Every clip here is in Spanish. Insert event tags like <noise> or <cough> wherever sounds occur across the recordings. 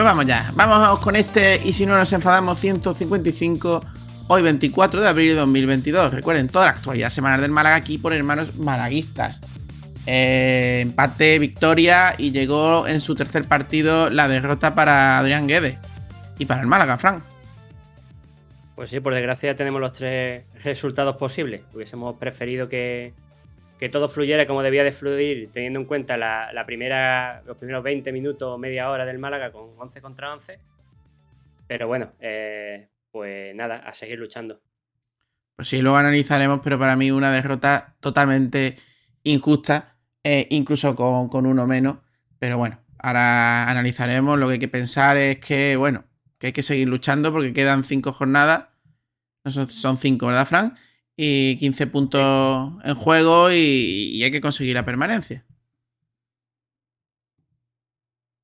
Pues vamos ya, vamos con este y si no nos enfadamos 155, hoy 24 de abril de 2022. Recuerden, toda la actualidad semanal del Málaga aquí por hermanos malaguistas. Eh, empate, victoria y llegó en su tercer partido la derrota para Adrián Guede y para el Málaga, Frank. Pues sí, por desgracia tenemos los tres resultados posibles. Hubiésemos preferido que, que todo fluyera como debía de fluir, teniendo en cuenta la, primera, los primeros 20 minutos o media hora del Málaga con 11 contra 11. Pero bueno, eh, pues nada, a seguir luchando. Pues sí, luego analizaremos, pero para mí una derrota totalmente injusta, eh, incluso con, con, uno menos. Pero bueno, ahora analizaremos. Lo que hay que pensar es que, bueno, que hay que seguir luchando porque quedan cinco jornadas. Son, son cinco, ¿verdad, Fran? Y 15 puntos en juego y, hay que conseguir la permanencia.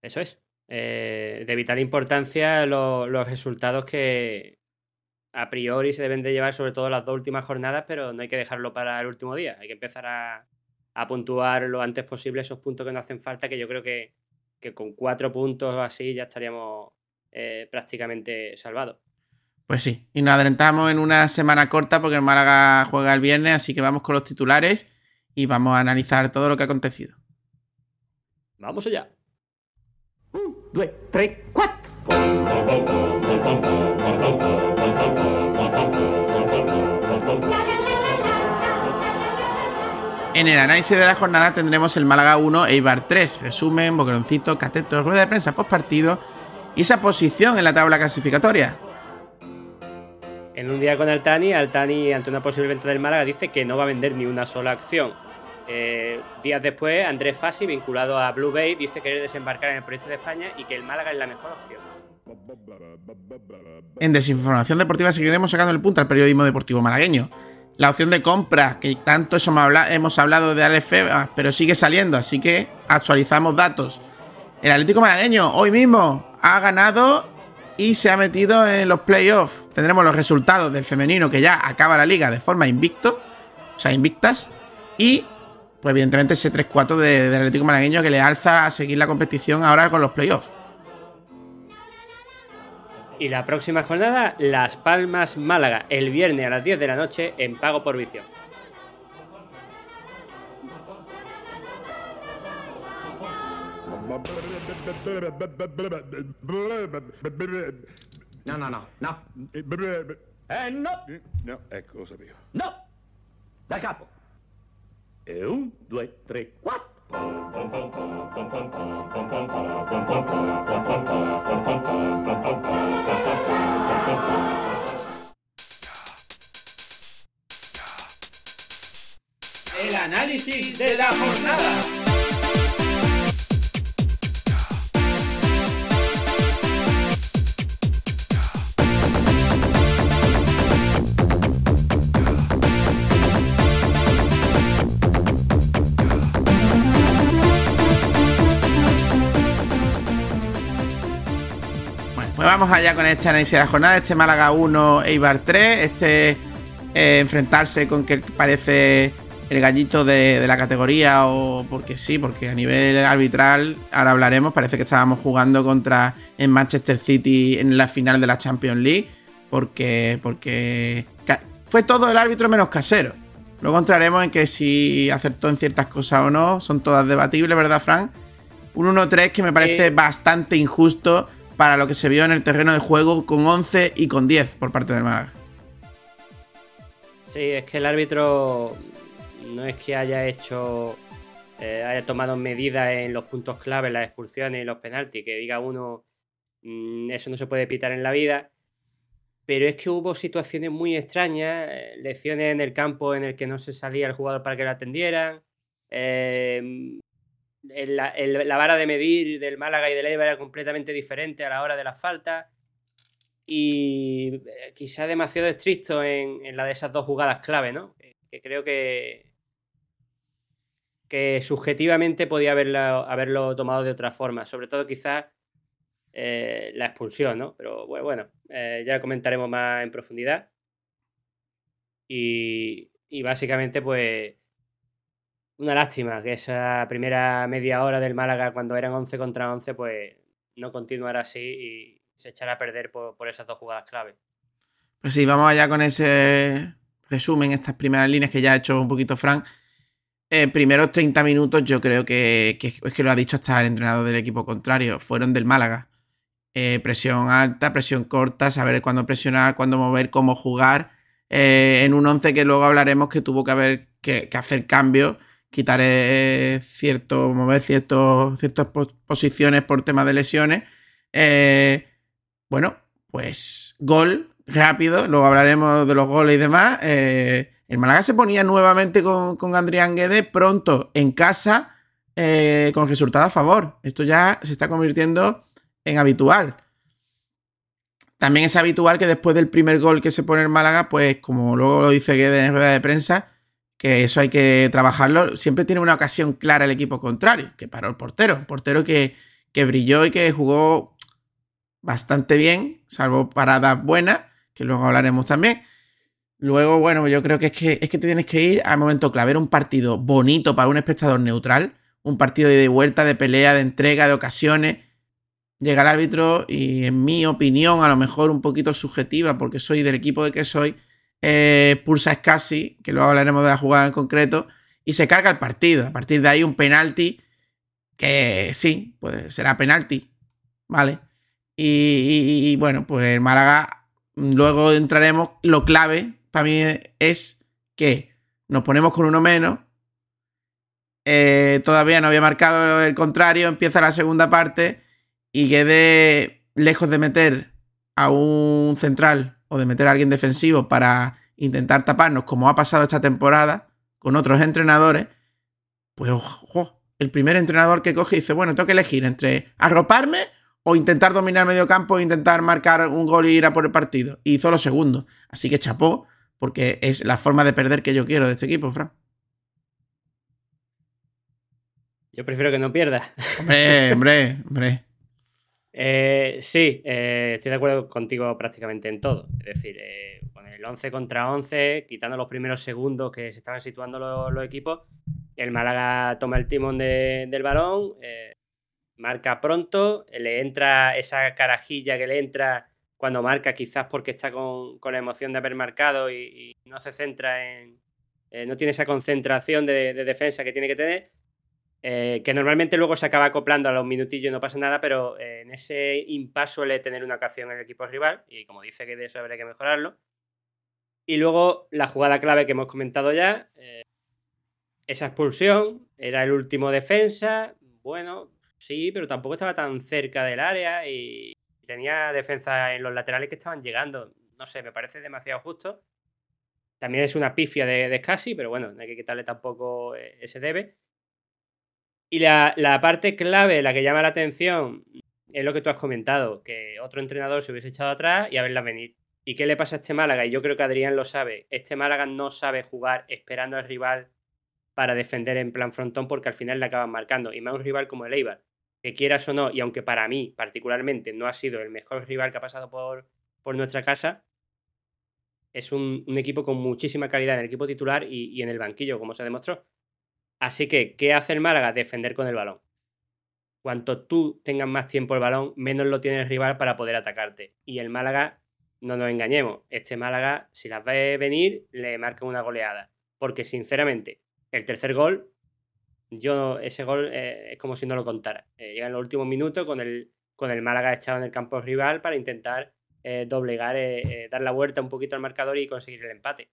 Eso es. Eh, de vital importancia los resultados que a priori se deben de llevar, sobre todo las dos últimas jornadas, pero no hay que dejarlo para el último día. Hay que empezar a, puntuar lo antes posible esos puntos que no hacen falta, que yo creo que, con cuatro puntos o así ya estaríamos eh, prácticamente salvados. Pues sí, y nos adelantamos en una semana corta porque el Málaga juega el viernes, así que vamos con los titulares y vamos a analizar todo lo que ha acontecido. Vamos allá. Un, dos, tres, cuatro. En el análisis de la jornada tendremos el Málaga 1, Eibar 3, resumen, boqueroncito, cateto, rueda de prensa post partido y esa posición en la tabla clasificatoria. En un día con Altani, Altani, ante una posible venta del Málaga, dice que no va a vender ni una sola acción. Eh, días después, Andrés Fassi, vinculado a Blue Bay, dice querer desembarcar en el proyecto de España y que el Málaga es la mejor opción. En Desinformación Deportiva seguiremos sacando el punto al periodismo deportivo malagueño. La opción de compra, que tanto hemos hablado de Aleph, pero sigue saliendo, así que actualizamos datos. El Atlético Malagueño hoy mismo ha ganado y se ha metido en los playoffs. Tendremos los resultados del femenino que ya acaba la liga de forma invicto, o sea, invictas, y pues evidentemente ese 3-4 del Atlético Malagueño que le alza a seguir la competición ahora con los playoffs. Y la próxima jornada, Las Palmas Málaga, el viernes a las 10 de la noche en pago por visión. No, no, no, no. Eh, no. No, ecco, lo sapevo. No. Da capo. E un, due, tre, quattro. El análisis de la jornada. Vamos allá con este análisis de la jornada. Este Málaga 1, Eibar 3. Este eh, enfrentarse con que parece el gallito de, la categoría o porque sí, porque a nivel arbitral, ahora hablaremos, parece que estábamos jugando contra en Manchester City en la final de la Champions League, porque, porque fue todo el árbitro menos casero. Luego entraremos en que si acertó en ciertas cosas o no, son todas debatibles, ¿verdad, Frank? Un 1-3 que me parece bastante injusto para lo que se vio en el terreno de juego con 11 y con 10 por parte del Málaga. Sí, es que el árbitro no es que haya hecho, eh, haya tomado medidas en los puntos clave, las expulsiones y los penaltis, que diga uno, mm, eso no se puede pitar en la vida, pero es que hubo situaciones muy extrañas, eh, lecciones en el campo en el que no se salía el jugador para que lo atendieran, eh, la vara de medir del Málaga y del Eibar era completamente diferente a la hora de las faltas. y eh, quizá demasiado estricto en, en, la de esas dos jugadas clave, ¿no? Que, creo que, que subjetivamente podía haberlo, haberlo tomado de otra forma, sobre todo quizás eh, la expulsión, ¿no? Pero bueno, bueno eh, ya comentaremos más en profundidad. Y, y básicamente, pues, una lástima que esa primera media hora del Málaga, cuando eran 11 contra 11, pues no continuara así y se echará a perder por, esas dos jugadas clave. Pues sí, vamos allá con ese resumen, estas primeras líneas que ya ha hecho un poquito Frank. Eh, primeros 30 minutos yo creo que, es que lo ha dicho hasta el entrenador del equipo contrario, fueron del Málaga. Eh, presión alta, presión corta, saber cuándo presionar, cuándo mover, cómo jugar. Eh, en un 11 que luego hablaremos que tuvo que haber que, hacer cambios, quitar cierto, mover ciertos, ciertas posiciones por tema de lesiones. Eh, bueno, pues gol rápido, luego hablaremos de los goles y demás. Eh, el Málaga se ponía nuevamente con, con Guedes pronto en casa eh, con resultado a favor. Esto ya se está convirtiendo en habitual. También es habitual que después del primer gol que se pone el Málaga, pues como luego lo dice Guedes en rueda de prensa, eso hay que trabajarlo. Siempre tiene una ocasión clara el equipo contrario, que paró el portero. portero que, que brilló y que jugó bastante bien, salvo paradas buenas, que luego hablaremos también. Luego, bueno, yo creo que es que, es que te tienes que ir al momento clave. Era un partido bonito para un espectador neutral, un partido de vuelta, de pelea, de entrega, de ocasiones. Llega el árbitro y, en mi opinión, a lo mejor un poquito subjetiva, porque soy del equipo de que soy, eh, pulsa Scassi, que luego hablaremos de la jugada en concreto, y se carga el partido. A partir de ahí, un penalti que sí, pues será penalti, ¿vale? Y, bueno, pues Málaga, luego entraremos. Lo clave para mí es que nos ponemos con uno menos. Eh, todavía no había marcado el contrario. Empieza la segunda parte y quede lejos de meter a un central o de meter a alguien defensivo para intentar taparnos, como ha pasado esta temporada con otros entrenadores. Pues ojo, el primer entrenador que coge dice: Bueno, tengo que elegir entre arroparme o intentar dominar medio campo e intentar marcar un gol y ir a por el partido. Y hizo lo segundo. Así que chapó, porque es la forma de perder que yo quiero de este equipo, Fran. Yo prefiero que no pierda. Hombre, hombre, hombre. Eh, sí, eh, estoy de acuerdo contigo prácticamente en todo. Es decir, eh, con el 11 contra 11, quitando los primeros segundos que se estaban situando los, equipos, el Málaga toma el timón del balón, marca pronto, le entra esa carajilla que le entra cuando marca, quizás porque está con, la emoción de haber marcado y, no se centra en. Eh, no tiene esa concentración de, defensa que tiene que tener. Eh, que normalmente luego se acaba acoplando a los minutillos y no pasa nada, pero eh, en ese impasse suele tener una ocasión el equipo rival, y como dice que de eso habría que mejorarlo. Y luego la jugada clave que hemos comentado ya, esa expulsión, era el último defensa, bueno, Sí, pero tampoco estaba tan cerca del área y tenía defensa en los laterales que estaban llegando. No sé, me parece demasiado justo. También es una pifia de, de Scassi, pero bueno, no hay que quitarle tampoco eh, ese debe. Y la, parte clave, la que llama la atención, es lo que tú has comentado, que otro entrenador se hubiese echado atrás y a verla venir. ¿Y qué le pasa a este Málaga? Y yo creo que Adrián lo sabe. Este Málaga no sabe jugar esperando al rival para defender en plan frontón porque al final le acaban marcando. Y más un rival como el Eibar, que quieras o no, y aunque para mí particularmente no ha sido el mejor rival que ha pasado por, por nuestra casa, es un, equipo con muchísima calidad en el equipo titular y, en el banquillo, como se demostró. Así que, ¿qué hace el Málaga? Defender con el balón. Cuanto tú tengas más tiempo el balón, menos lo tiene el rival para poder atacarte. Y el Málaga, no nos engañemos, este Málaga, si las ve venir, le marca una goleada. Porque sinceramente, el tercer gol, yo ese gol eh, es como si no lo contara. Eh, llega en los últimos minutos con el, con el Málaga echado en el campo rival para intentar eh, doblegar, dar la vuelta un poquito al marcador y conseguir el empate.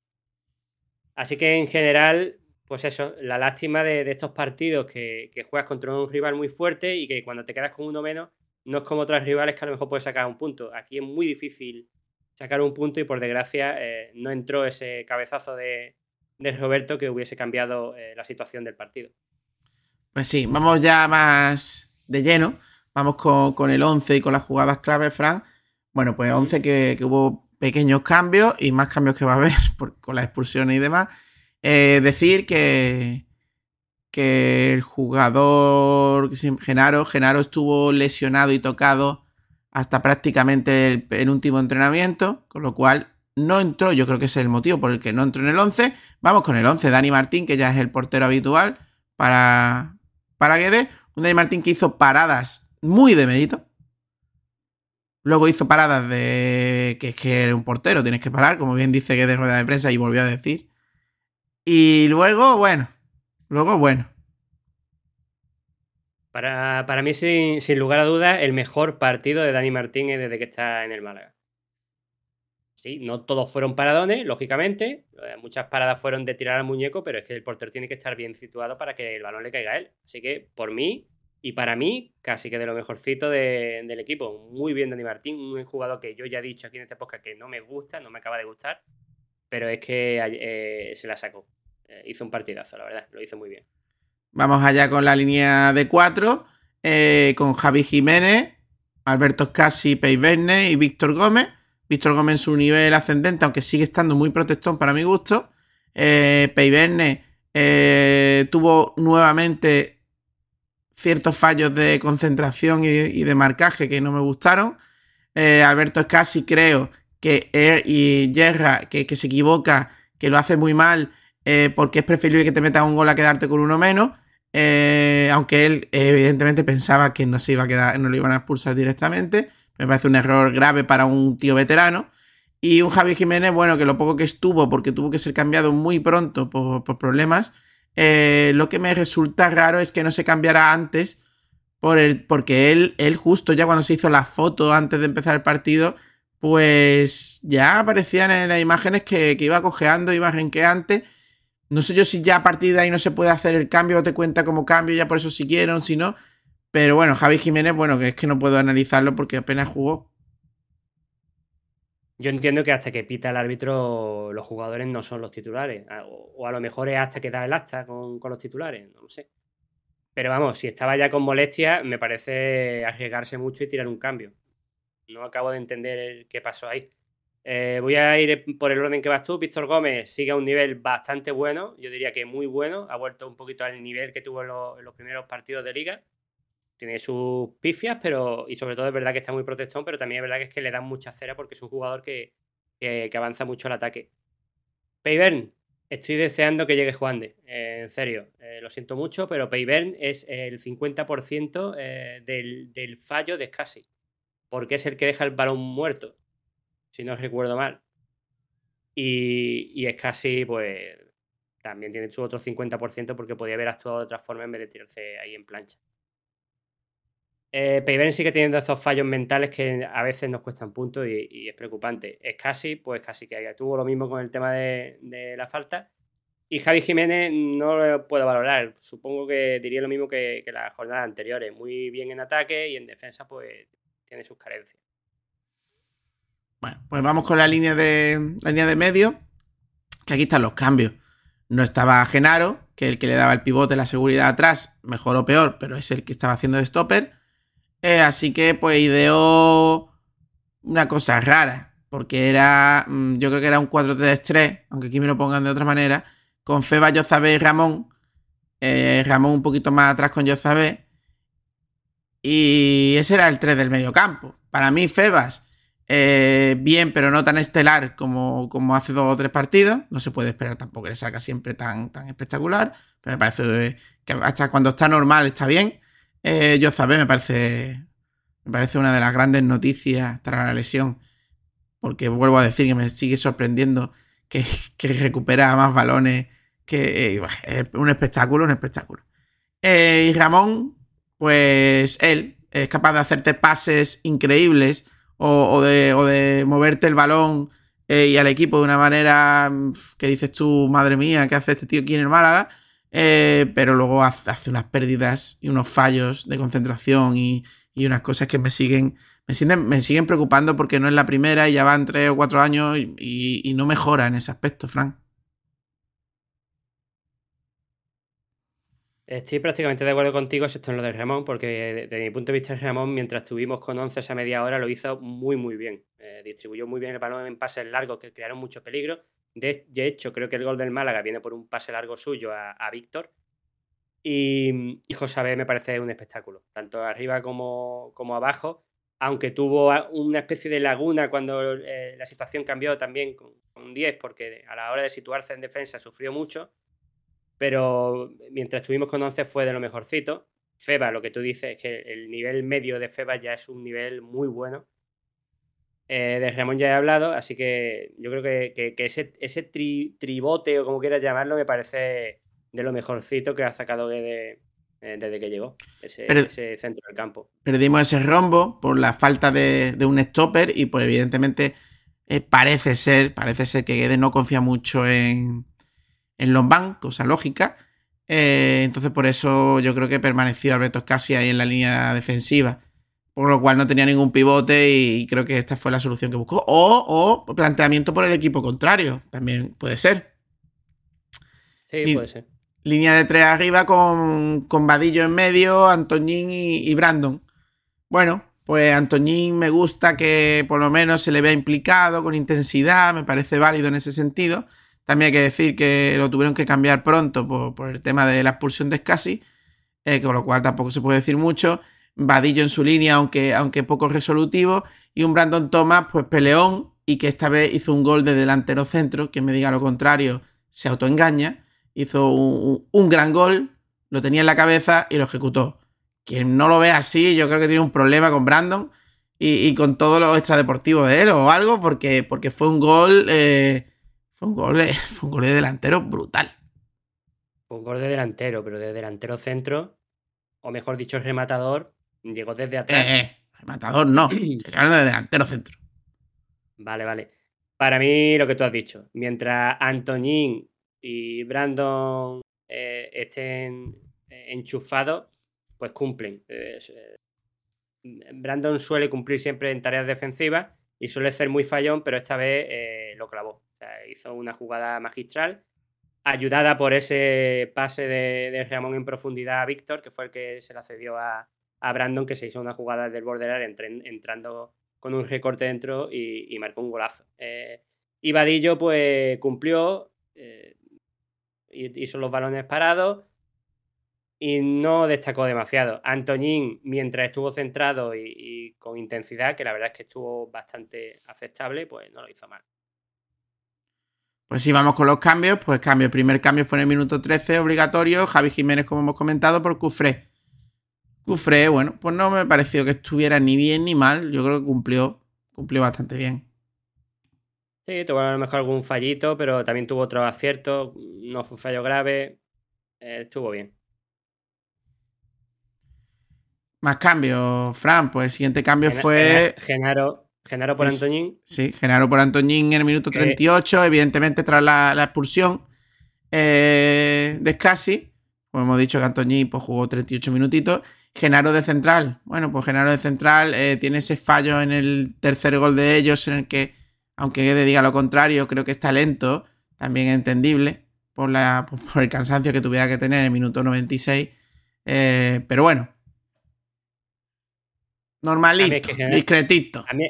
Así que en general, pues eso, la lástima de, estos partidos que, que, juegas contra un rival muy fuerte y que cuando te quedas con uno menos, no es como otros rivales que a lo mejor puedes sacar un punto. Aquí es muy difícil sacar un punto y por desgracia no entró ese cabezazo de, de Roberto que hubiese cambiado eh, la situación del partido. Pues sí, vamos ya más de lleno. Vamos con, el 11 y con las jugadas clave, Fran. Bueno, pues 11 que, que hubo pequeños cambios y más cambios que va a haber <laughs> por- con las expulsiones y demás. Eh, decir que, que el jugador Genaro, Genaro estuvo lesionado y tocado hasta prácticamente el penúltimo entrenamiento, con lo cual no entró, yo creo que ese es el motivo por el que no entró en el 11. Vamos con el 11, Dani Martín, que ya es el portero habitual para, para Guedes. Un Dani Martín que hizo paradas muy de mérito. Luego hizo paradas de que es que eres un portero, tienes que parar, como bien dice Guedes rueda de prensa y volvió a decir. Y luego, bueno, luego, bueno. Para, para mí, sin, lugar a dudas, el mejor partido de Dani Martínez desde que está en el Málaga. Sí, no todos fueron paradones, lógicamente. eh, Muchas paradas fueron de tirar al muñeco, pero es que el portero tiene que estar bien situado para que el balón le caiga a él. Así que, por mí y para mí, casi que de lo mejorcito de- del equipo. Muy bien Dani Martín, un jugador que yo ya he dicho aquí en esta época que no me gusta, no me acaba de gustar, pero es que eh, se la sacó. Eh, hizo un partidazo, la verdad, lo hizo muy bien. Vamos allá con la línea de cuatro, eh, con Javi Jiménez, Alberto Pei Verne y Víctor Gómez. Víctor Gómez en su nivel ascendente, aunque sigue estando muy protestón para mi gusto. Eh, tuvo nuevamente ciertos fallos de concentración y, de marcaje que no me gustaron. Alberto Scassi creo que él y Yerra, que, que se equivoca, que lo hace muy mal, eh, porque es preferible que te metas un gol a quedarte con uno menos. Eh, aunque él evidentemente pensaba que no se iba a quedar, no lo iban a expulsar directamente. Me parece un error grave para un tío veterano. Y un Javi Jiménez, bueno, que lo poco que estuvo, porque tuvo que ser cambiado muy pronto por, por problemas. eh, lo que me resulta raro es que no se cambiara antes. Por el, porque él, él, justo ya cuando se hizo la foto antes de empezar el partido, pues ya aparecían en las imágenes que, iba cojeando, iba renqueante. No sé yo si ya a partir de ahí no se puede hacer el cambio o te cuenta como cambio, ya por eso siguieron, si no. Pero bueno, Javi Jiménez, bueno, que es que no puedo analizarlo porque apenas jugó. Yo entiendo que hasta que pita el árbitro los jugadores no son los titulares. a- O, a lo mejor es hasta que da el acta con, con los titulares, no lo sé. Pero vamos, si estaba ya con molestia, me parece arriesgarse mucho y tirar un cambio. No acabo de entender qué pasó ahí. Eh, voy a ir por el orden que vas tú. Víctor Gómez sigue a un nivel bastante bueno, yo diría que muy bueno. Ha vuelto un poquito al nivel que tuvo en los, primeros partidos de liga. Tiene sus pifias, pero. Y sobre todo es verdad que está muy protestón, pero también es verdad que es que le dan mucha cera porque es un jugador que, que, avanza mucho el ataque. Peyvern, estoy deseando que llegue Juan de. eh, en serio, eh, lo siento mucho, pero Peyvern es el 50% eh, del, del fallo de Scassi. Porque es el que deja el balón muerto, si no recuerdo mal. Y, y Scassi, pues, también tiene su otro 50% porque podía haber actuado de otra forma en vez de tirarse ahí en plancha. Eh, Peyvern sigue teniendo esos fallos mentales que a veces nos cuestan puntos y, es preocupante. Es casi, pues casi que tuvo lo mismo con el tema de, de la falta. Y Javi Jiménez no lo puedo valorar. Supongo que diría lo mismo que, que las jornadas anteriores. Muy bien en ataque y en defensa, pues tiene sus carencias. Bueno, pues vamos con la línea de, la línea de medio. Que aquí están los cambios. No estaba Genaro, que es el que le daba el pivote, la seguridad atrás, mejor o peor, pero es el que estaba haciendo de stopper. Eh, así que pues ideó una cosa rara, porque era, mm, yo creo que era un 4-3-3, aunque aquí me lo pongan de otra manera, con Feba, Yozabé y Ramón. Eh, Ramón un poquito más atrás con Yozabé. Y ese era el 3 del medio campo. Para mí, Febas, eh, bien, pero no tan estelar como, como hace dos o tres partidos. No se puede esperar tampoco que le salga siempre tan, tan espectacular. Pero me parece que hasta cuando está normal está bien. Eh, yo sabé, me parece. Me parece una de las grandes noticias tras la lesión. Porque vuelvo a decir que me sigue sorprendiendo que, <laughs> que recupera más balones. Que eh, un espectáculo, un espectáculo. Eh, y Ramón, pues él es capaz de hacerte pases increíbles o, de, moverte el balón eh, y al equipo de una manera que dices tú, madre mía, ¿qué hace este tío aquí en el Málaga? Eh, pero luego hace, unas pérdidas y unos fallos de concentración y, unas cosas que me siguen, me, siguen, me siguen preocupando porque no es la primera y ya van tres o cuatro años y, y, y no mejora en ese aspecto, Frank. Estoy prácticamente de acuerdo contigo, excepto en lo de Ramón, porque desde mi punto de vista, Ramón, mientras estuvimos con 11 esa media hora, lo hizo muy, muy bien. Eh, distribuyó muy bien el balón en pases largos que crearon mucho peligro. De, hecho, creo que el gol del Málaga viene por un pase largo suyo a, Víctor. Y, y José me parece un espectáculo, tanto arriba como, como abajo. Aunque tuvo una especie de laguna cuando eh, la situación cambió también con, con 10, porque a la hora de situarse en defensa sufrió mucho pero mientras estuvimos con 11 fue de lo mejorcito. Feba, lo que tú dices es que el nivel medio de Feba ya es un nivel muy bueno. Eh, de Ramón ya he hablado, así que yo creo que, ese, ese tribote o como quieras llamarlo me parece de lo mejorcito que ha sacado desde, eh, desde que llegó ese, centro del campo. Perdimos ese rombo por la falta de, un stopper y por evidentemente eh, parece ser, parece ser que Guedes no confía mucho en, en Lombán, cosa lógica. Eh, entonces, por eso yo creo que permaneció Alberto casi ahí en la línea defensiva. Por lo cual no tenía ningún pivote y creo que esta fue la solución que buscó. O, planteamiento por el equipo contrario. También puede ser. Sí, puede ser. Línea de tres arriba con, con Vadillo en medio, Antoñín y, Brandon. Bueno, pues Antoñín me gusta que por lo menos se le vea implicado con intensidad, me parece válido en ese sentido. También hay que decir que lo tuvieron que cambiar pronto por, el tema de la expulsión de Scassi, eh, con lo cual tampoco se puede decir mucho. Vadillo en su línea, aunque, aunque poco resolutivo. Y un Brandon Thomas, pues peleón, y que esta vez hizo un gol de delantero centro. Que me diga lo contrario, se autoengaña. Hizo un, gran gol, lo tenía en la cabeza y lo ejecutó. Quien no lo ve así, yo creo que tiene un problema con Brandon y, con todo lo extradeportivo de él o algo, porque, porque fue un gol. Eh, fue un gol de, <laughs> fue un gol de delantero brutal. Fue un gol de delantero, pero de delantero centro, o mejor dicho, el rematador, llegó desde atrás. Eh, eh, rematador no, <clears throat> se hablando de delantero centro. Vale, vale. Para mí, lo que tú has dicho, mientras Antoñín y Brandon eh, estén enchufados, pues cumplen. Brandon suele cumplir siempre en tareas defensivas y suele ser muy fallón, pero esta vez lo clavó hizo una jugada magistral, ayudada por ese pase de, Ramón en profundidad a Víctor, que fue el que se la cedió a, Brandon, que se hizo una jugada del border entrando con un recorte dentro y, marcó un golazo. Eh, y Vadillo, pues cumplió, eh, hizo los balones parados y no destacó demasiado. Antoñín, mientras estuvo centrado y, y, con intensidad, que la verdad es que estuvo bastante aceptable, pues no lo hizo mal. Pues si vamos con los cambios, pues cambio. El primer cambio fue en el minuto 13, obligatorio. Javi Jiménez, como hemos comentado, por Cufré. Cufré, bueno, pues no me pareció que estuviera ni bien ni mal. Yo creo que cumplió, cumplió bastante bien. Sí, tuvo a lo mejor algún fallito, pero también tuvo otro acierto. No fue un fallo grave. Eh, estuvo bien. Más cambios, Fran. Pues el siguiente cambio fue. Genaro, Genaro por Antoñín. Sí, Genaro por Antoñín en el minuto 38, evidentemente tras la, expulsión eh, de Scassi. Como hemos dicho que Antoñín pues, jugó 38 minutitos. Genaro de central. Bueno, pues Genaro de central eh, tiene ese fallo en el tercer gol de ellos, en el que, aunque diga lo contrario, creo que está lento. También entendible por, la, por el cansancio que tuviera que tener en el minuto 96. Eh, pero bueno, normalito, discretito. A mí,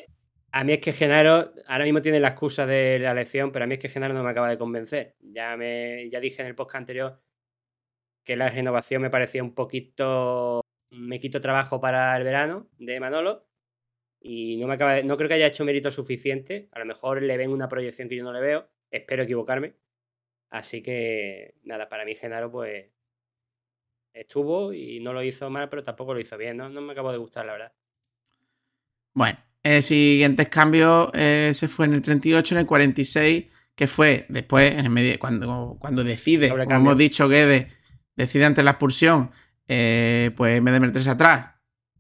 a mí es que Genaro, ahora mismo tiene la excusa de la elección, pero a mí es que Genaro no me acaba de convencer. Ya, me, ya dije en el podcast anterior que la renovación me parecía un poquito. Me quito trabajo para el verano de Manolo y no, me acaba no creo que haya hecho mérito suficiente. A lo mejor le ven una proyección que yo no le veo. Espero equivocarme. Así que nada, para mí Genaro pues estuvo y no lo hizo mal, pero tampoco lo hizo bien. No, no me acabo de gustar, la verdad. Bueno, el siguientes cambios eh, se fue en el 38, en el 46, que fue después, en el medio, cuando, cuando decide, como hemos dicho, Guedes decide ante la expulsión, eh, pues en vez de meterse atrás,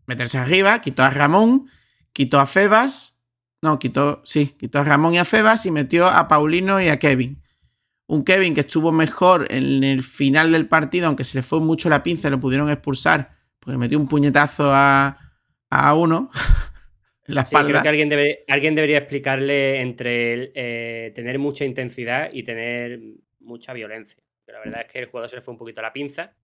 meterse arriba, quitó a Ramón, quitó a Febas, no, quitó, sí, quitó a Ramón y a Febas y metió a Paulino y a Kevin. Un Kevin que estuvo mejor en el final del partido, aunque se le fue mucho la pinza, lo pudieron expulsar, porque metió un puñetazo a, a uno. <laughs> la creo que alguien, alguien debería explicarle entre eh, tener mucha intensidad y tener mucha violencia. Pero la verdad es que el jugador se le fue un poquito a la pinza.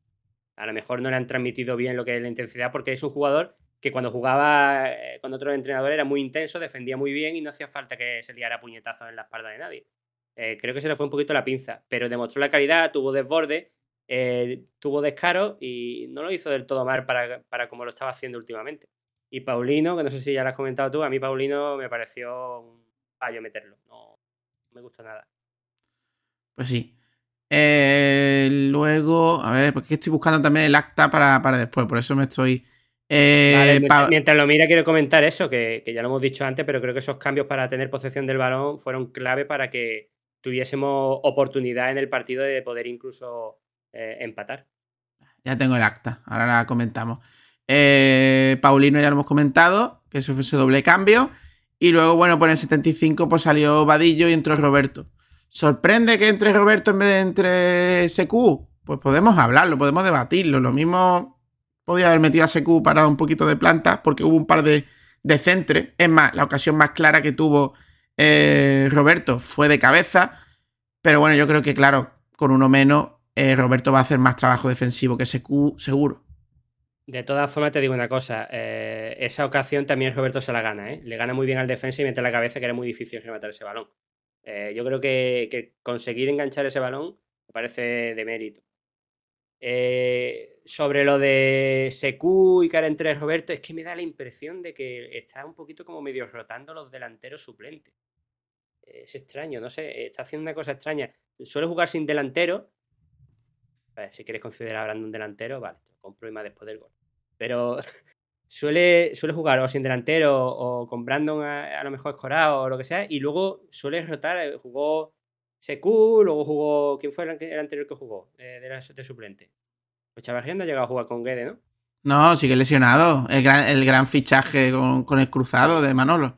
A lo mejor no le han transmitido bien lo que es la intensidad porque es un jugador que cuando jugaba eh, con otro entrenador era muy intenso, defendía muy bien y no hacía falta que se liara puñetazos en la espalda de nadie. Eh, creo que se le fue un poquito la pinza, pero demostró la calidad, tuvo desborde, eh, tuvo descaro y no lo hizo del todo mal para, para como lo estaba haciendo últimamente. Y Paulino, que no sé si ya lo has comentado tú, a mí Paulino me pareció un fallo meterlo. No me gustó nada. Pues sí. Eh, luego, a ver, porque estoy buscando también el acta para, para después, por eso me estoy. Eh, Vale, pa- mientras, mientras lo mira, quiero comentar eso, que, que ya lo hemos dicho antes, pero creo que esos cambios para tener posesión del balón fueron clave para que tuviésemos oportunidad en el partido de poder incluso eh, empatar. Ya tengo el acta, ahora la comentamos. Eh, Paulino ya lo hemos comentado, que eso fue ese doble cambio. Y luego, bueno, por el 75 pues salió Vadillo y entró Roberto. ¿Sorprende que entre Roberto en vez de entre SQ? Pues podemos hablarlo, podemos debatirlo. Lo mismo podía haber metido a SQ para un poquito de planta, porque hubo un par de, de centres. Es más, la ocasión más clara que tuvo eh, Roberto fue de cabeza. Pero bueno, yo creo que, claro, con uno menos, eh, Roberto va a hacer más trabajo defensivo que SQ, seguro. De todas formas, te digo una cosa, eh, esa ocasión también Roberto se la gana, ¿eh? Le gana muy bien al defensa y mete la cabeza que era muy difícil rematar ese balón. Eh, yo creo que, que conseguir enganchar ese balón me parece de mérito. Eh, sobre lo de Secu y cara entre Roberto, es que me da la impresión de que está un poquito como medio rotando los delanteros suplentes. Es extraño, no sé, está haciendo una cosa extraña. Suele jugar sin delantero. A ver, si quieres considerar a Brandon delantero, vale, te lo compro y más después del gol. Pero <laughs> suele, suele jugar o sin delantero o con Brandon a, a lo mejor escorado o lo que sea, y luego suele rotar. eh, Jugó Secu, luego jugó. ¿Quién fue el, anterior que jugó? Eh, de, la- de suplente. Pues Chavarría no ha llegado a jugar con Guede, ¿no? No, sigue lesionado. El gran, el gran fichaje con, con el cruzado de Manolo.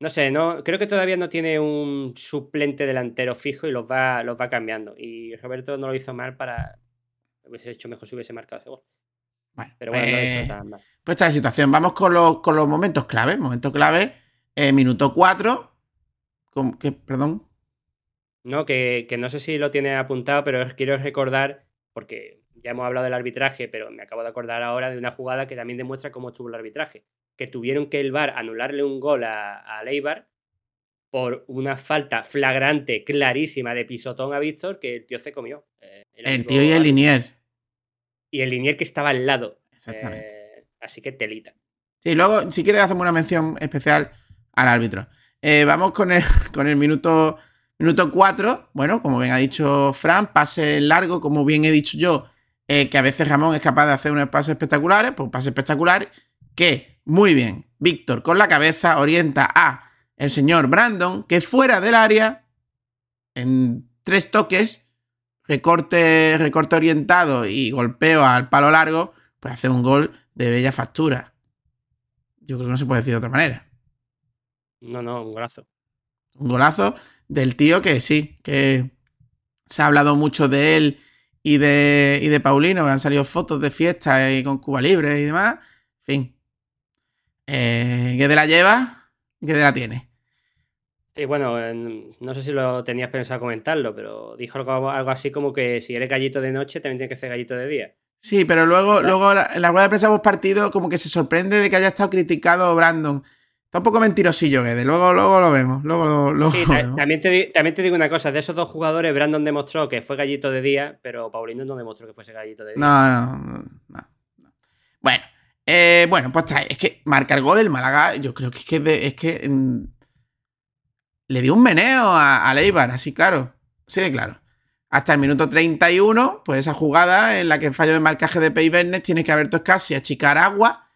No sé, no, creo que todavía no tiene un suplente delantero fijo y los va, los va cambiando. Y Roberto no lo hizo mal para. Hubiese hecho mejor si hubiese marcado ese gol. Bueno, Pero bueno, no eh, mal. pues esta es la situación. Vamos con los, con los momentos clave. Momento clave, eh, minuto 4. Con, que, perdón. No, que, que no sé si lo tiene apuntado, pero os quiero recordar, porque ya hemos hablado del arbitraje, pero me acabo de acordar ahora de una jugada que también demuestra cómo estuvo el arbitraje. Que tuvieron que el VAR anularle un gol a, a Leibar por una falta flagrante, clarísima de pisotón a Víctor que el tío se comió. Eh, El árbitro- tío y el linier. Y el linier que estaba al lado. Exactamente. Eh, así que telita. Sí, luego, si quieres, hacemos una mención especial al árbitro. Eh, vamos con el, <laughs> con el minuto, minuto 4. Bueno, como bien ha dicho Fran, pase largo, como bien he dicho yo, eh, que a veces Ramón es capaz de hacer unos pases espectaculares, pues pase espectacular, que, muy bien, Víctor con la cabeza orienta a el señor Brandon, que fuera del área, en tres toques, recorte, recorte orientado y golpeo al palo largo, pues hace un gol de bella factura. Yo creo que no se puede decir de otra manera. No, no, un golazo. Un golazo del tío que sí, que se ha hablado mucho de él y de, y de Paulino, que han salido fotos de fiesta y con Cuba Libre y demás. En fin. Eh, ¿Qué de la lleva? ¿Qué de la tiene? Sí, bueno, en- no sé si lo tenías pensado comentarlo, pero dijo algo, algo así como que si eres gallito de noche, también tienes que ser gallito de día. Sí, pero luego, luego en la rueda de prensa post partido, como que se sorprende de que haya estado criticado Brandon. Está un poco mentirosillo, Guede. Luego, luego lo vemos. Luego, luego Sí, vemos. también te, también te digo una cosa, de esos dos jugadores, Brandon demostró que fue gallito de día, pero Paulino no demostró que fuese gallito de día. No, no, no, no, no. Bueno, eh, bueno, pues está. Es que marcar gol el Málaga, yo creo que es que, de- es que mm, le dio un meneo a, a Leibar, así claro. Sí, de claro. Hasta el minuto 31, pues esa jugada en la que en fallo de marcaje de Pei Bernes tiene que haber casi achicar agua.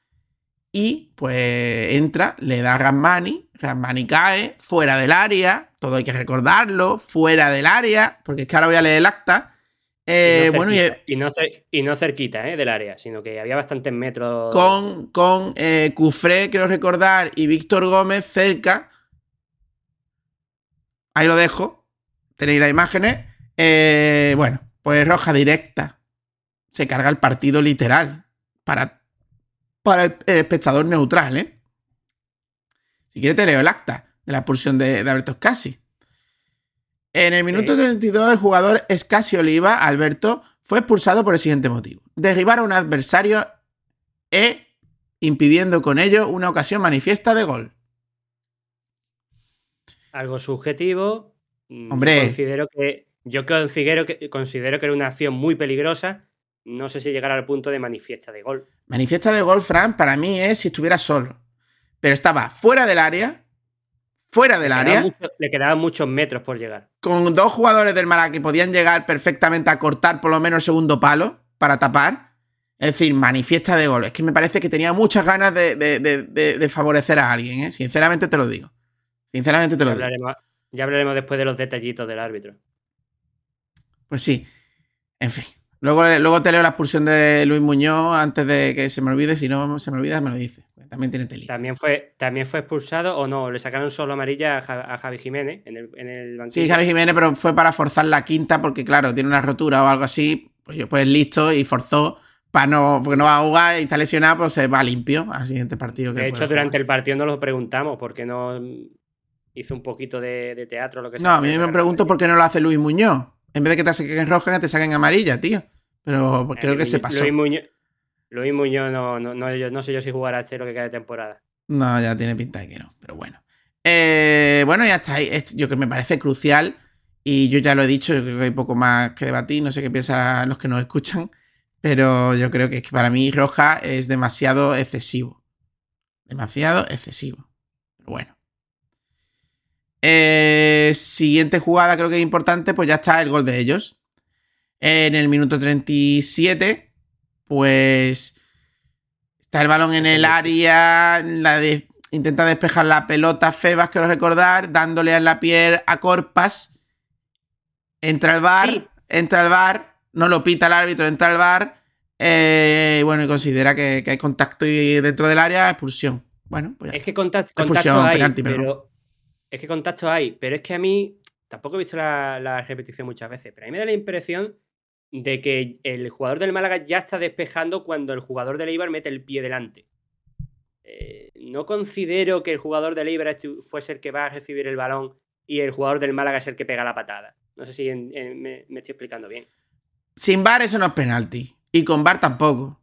Y pues entra, le da a Rasmani, Rasmani cae, fuera del área, todo hay que recordarlo, fuera del área, porque es que ahora voy a leer el acta. Eh, Y no bueno, y, cerquita, y, no y no cerquita ¿eh? del área, sino que había bastantes metros. con, con eh, Cufré, creo recordar, y Víctor Gómez cerca. Ahí lo dejo. Tenéis las imágenes. Eh, bueno, pues roja directa. Se carga el partido literal. Para, para el, espectador neutral, ¿eh? Si quieres te leo el acta de la expulsión de, de Alberto Scassi. En el minuto Ok. 32 el jugador Scassi Oliva, Alberto, fue expulsado por el siguiente motivo. Derribar a un adversario e impidiendo con ello una ocasión manifiesta de gol. Algo subjetivo. Mm, Hombre. Considero que, yo considero que, considero que era una acción muy peligrosa. No sé si llegar al punto de manifiesta de gol. Manifiesta de gol, Fran, para mí es si estuviera solo. Pero estaba fuera del área, fuera del Le área, mucho- le quedaban muchos metros por llegar. con dos jugadores del Málaga que podían llegar perfectamente a cortar por lo menos el segundo palo para tapar. Es decir, manifiesta de gol. Es que me parece que tenía muchas ganas de, de- de- de- de favorecer a alguien, ¿eh? Sinceramente te lo digo. Sinceramente te Ya lo digo. hablaremos, ya hablaremos después de los detallitos del árbitro. Pues sí. En fin. Luego, luego te leo la expulsión de Luis Muñoz antes de que se me olvide. Si no se me olvida, me lo dice. También tiene telita. También fue, también fue expulsado o no, le sacaron solo amarilla a, Ja- a Javi Jiménez en el, en el banquillo. Sí, Javi Jiménez, pero fue para forzar la quinta porque, claro, tiene una rotura o algo así. Pues yo, pues listo y forzó para no, porque no va a jugar y está lesionado, pues se va limpio al siguiente partido que De hecho, durante jugar. el partido nos lo preguntamos, ¿por qué no hizo un poquito de, de teatro lo que No, sea? a mí me pregunto por qué no lo hace Luis Muñoz. En vez de que te saquen roja, que te saquen amarilla, tío. Pero pues, Eh, creo que Luis- se pasó. Luis Muñoz, Luis Muñoz no, no, no, yo- no sé yo si jugará este lo que queda de temporada. No, ya tiene pinta de que no, pero bueno. Eh, bueno, ya está. ahí. Es- yo que me parece crucial y yo ya lo he dicho, yo creo que hay poco más que debatir, no sé qué piensan los que nos escuchan, pero yo creo que, es que para mí Roja es demasiado excesivo. Demasiado excesivo. Pero bueno. Eh, siguiente jugada creo que es importante, pues ya está el gol de ellos. En el minuto 37, pues está el balón en el área, la de- intenta despejar la pelota Febas, quiero recordar, dándole a la piel a Corpas. Entra el bar, Sí. entra el bar, no lo pita el árbitro, entra el bar. eh, y bueno, y considera que, que hay contacto y dentro del área, expulsión. Bueno, pues ya Es que contact- Expulsión, contacto hay, penalti, pero es que contacto hay, pero es que a mí tampoco he visto la, repetición muchas veces, pero a mí me da la impresión de que el jugador del Málaga ya está despejando cuando el jugador del Eibar mete el pie delante. Eh, no considero que el jugador del Eibar fuese el que va a recibir el balón y el jugador del Málaga es el que pega la patada. No sé si me, me estoy explicando bien. Sin bar eso no es penalti. Y con bar tampoco.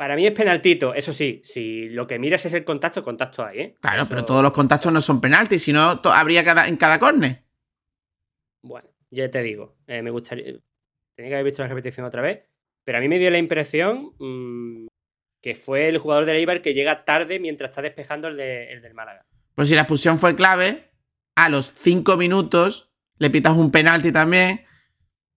Para mí es penaltito, eso sí, si lo que miras es el contacto, contacto hay, ¿eh? Claro, Eso- pero todos los contactos no son penaltis, si no, habría cada, en cada córner. Bueno, ya te digo, eh, me gustaría. Tenía que haber visto la repetición otra vez, pero a mí me dio la impresión mm, que fue el jugador del Eibar que llega tarde mientras está despejando el, de- el del Málaga. Pues si la expulsión fue clave, a los 5 minutos le pitas un penalti también.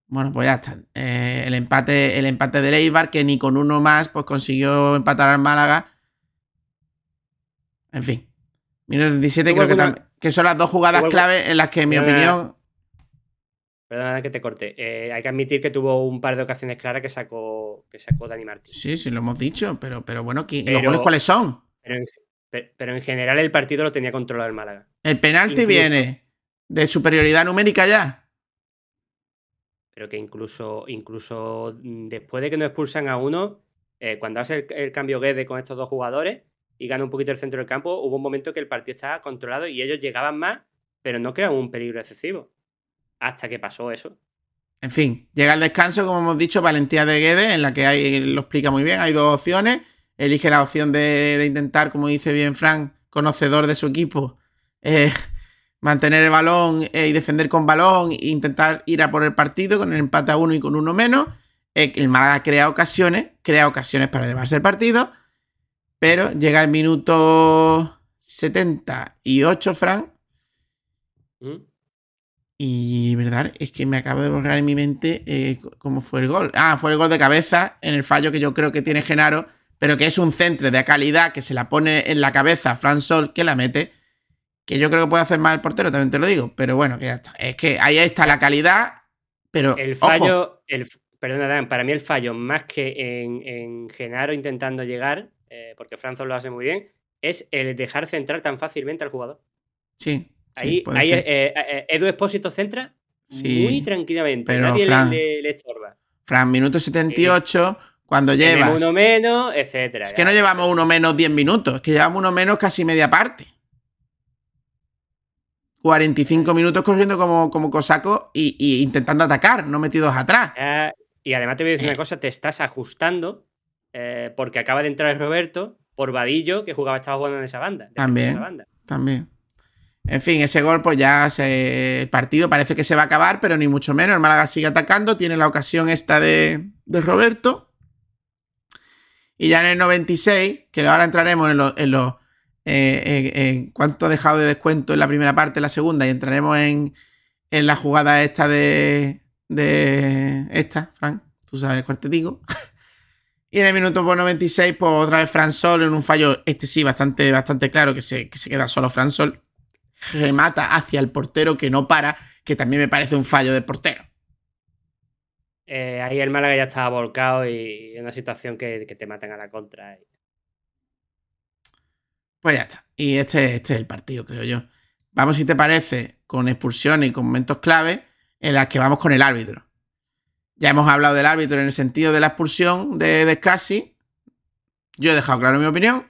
Bueno, pues ya está. Eh, el, empate, el empate del Eibar, que ni con uno más, pues consiguió empatar al Málaga. En fin. Minuto 77, ¿Tuvo creo que, tam- que son las dos jugadas ¿Tuvo algu- clave en las que, en mi Perdona. opinión, Perdona que te corte. eh, hay que admitir que tuvo un par de ocasiones claras que sacó, que sacó Dani Martín. sí, sí lo hemos dicho, pero, pero bueno, ¿qui- Pero- ¿los goles cuáles son? Pero en, pe- pero en general el partido lo tenía controlado el Málaga. El penalti Incluso- viene de superioridad numérica ya. Pero que incluso, incluso mm, después de que nos expulsan a uno, eh, cuando hace el, cambio Guede con estos dos jugadores y gana un poquito el centro del campo, hubo un momento que el partido estaba controlado y ellos llegaban más, pero no creaban un peligro excesivo. Hasta que pasó eso. En fin, llega el descanso, como hemos dicho, valentía de Guedes, en la que hay, lo explica muy bien, hay dos opciones. Elige la opción de, de intentar, como dice bien Frank, conocedor de su equipo, eh, mantener el balón eh, y defender con balón e intentar ir a por el partido con el empate a uno y con uno menos. Eh, el Málaga crea ocasiones, crea ocasiones para llevarse el partido, pero llega el minuto 78, Frank, ¿Mm? y verdad, es que me acabo de borrar en mi mente eh, cómo fue el gol. Ah, fue el gol de cabeza en el fallo que yo creo que tiene Genaro, pero que es un centro de calidad que se la pone en la cabeza a Fran Sol, que la mete. Que yo creo que puede hacer más el portero, también te lo digo. Pero bueno, que ya está. Es que ahí está la calidad, pero. El ojo, fallo, el, perdona, Dan, para mí el fallo, más que en, en Genaro intentando llegar, eh, porque Franzo lo hace muy bien, es el dejar centrar tan fácilmente al jugador. sí, sí, Ahí, puede ahí ser. eh, eh, Edu Espósito centra Sí, muy tranquilamente. pero, Nadie le- Fran, le, le estorba. Fran, minuto 78, cuando llevas. uno menos, etcétera. Es que no llevamos uno menos 10 minutos, es que llevamos uno menos casi media parte. 45 minutos corriendo como, como cosaco y, y intentando atacar, no metidos atrás. Ya, Y además te voy a decir una cosa, te estás ajustando eh, porque acaba de entrar Roberto por Vadillo, que jugaba, estaba jugando en esa banda. También. esa banda. También. En fin, ese gol, pues ya se- el partido parece que se va a acabar, pero ni mucho menos. El Málaga sigue atacando, tiene la ocasión esta de, de Roberto. Y ya en el 96, que ahora entraremos en. En los eh, en- en cuánto ha dejado de descuento en la primera parte, en la segunda, y entraremos en, en la jugada esta de. de esta, Frank. Tú sabes cuál te digo. <laughs> Y en el minuto por 96, pues otra vez Fran Sol en un fallo, este sí, bastante, bastante claro, que se, que se queda solo Fran Sol. Remata hacia el portero que no para, que también me parece un fallo del portero. Eh, ahí el Málaga ya estaba volcado y en una situación que, que te matan a la contra. Pues ya está. Y este, este es el partido, creo yo. Vamos, si te parece, con expulsiones y con momentos clave en las que vamos con el árbitro. Ya hemos hablado del árbitro en el sentido de la expulsión de, de Scassi. Yo he dejado claro mi opinión.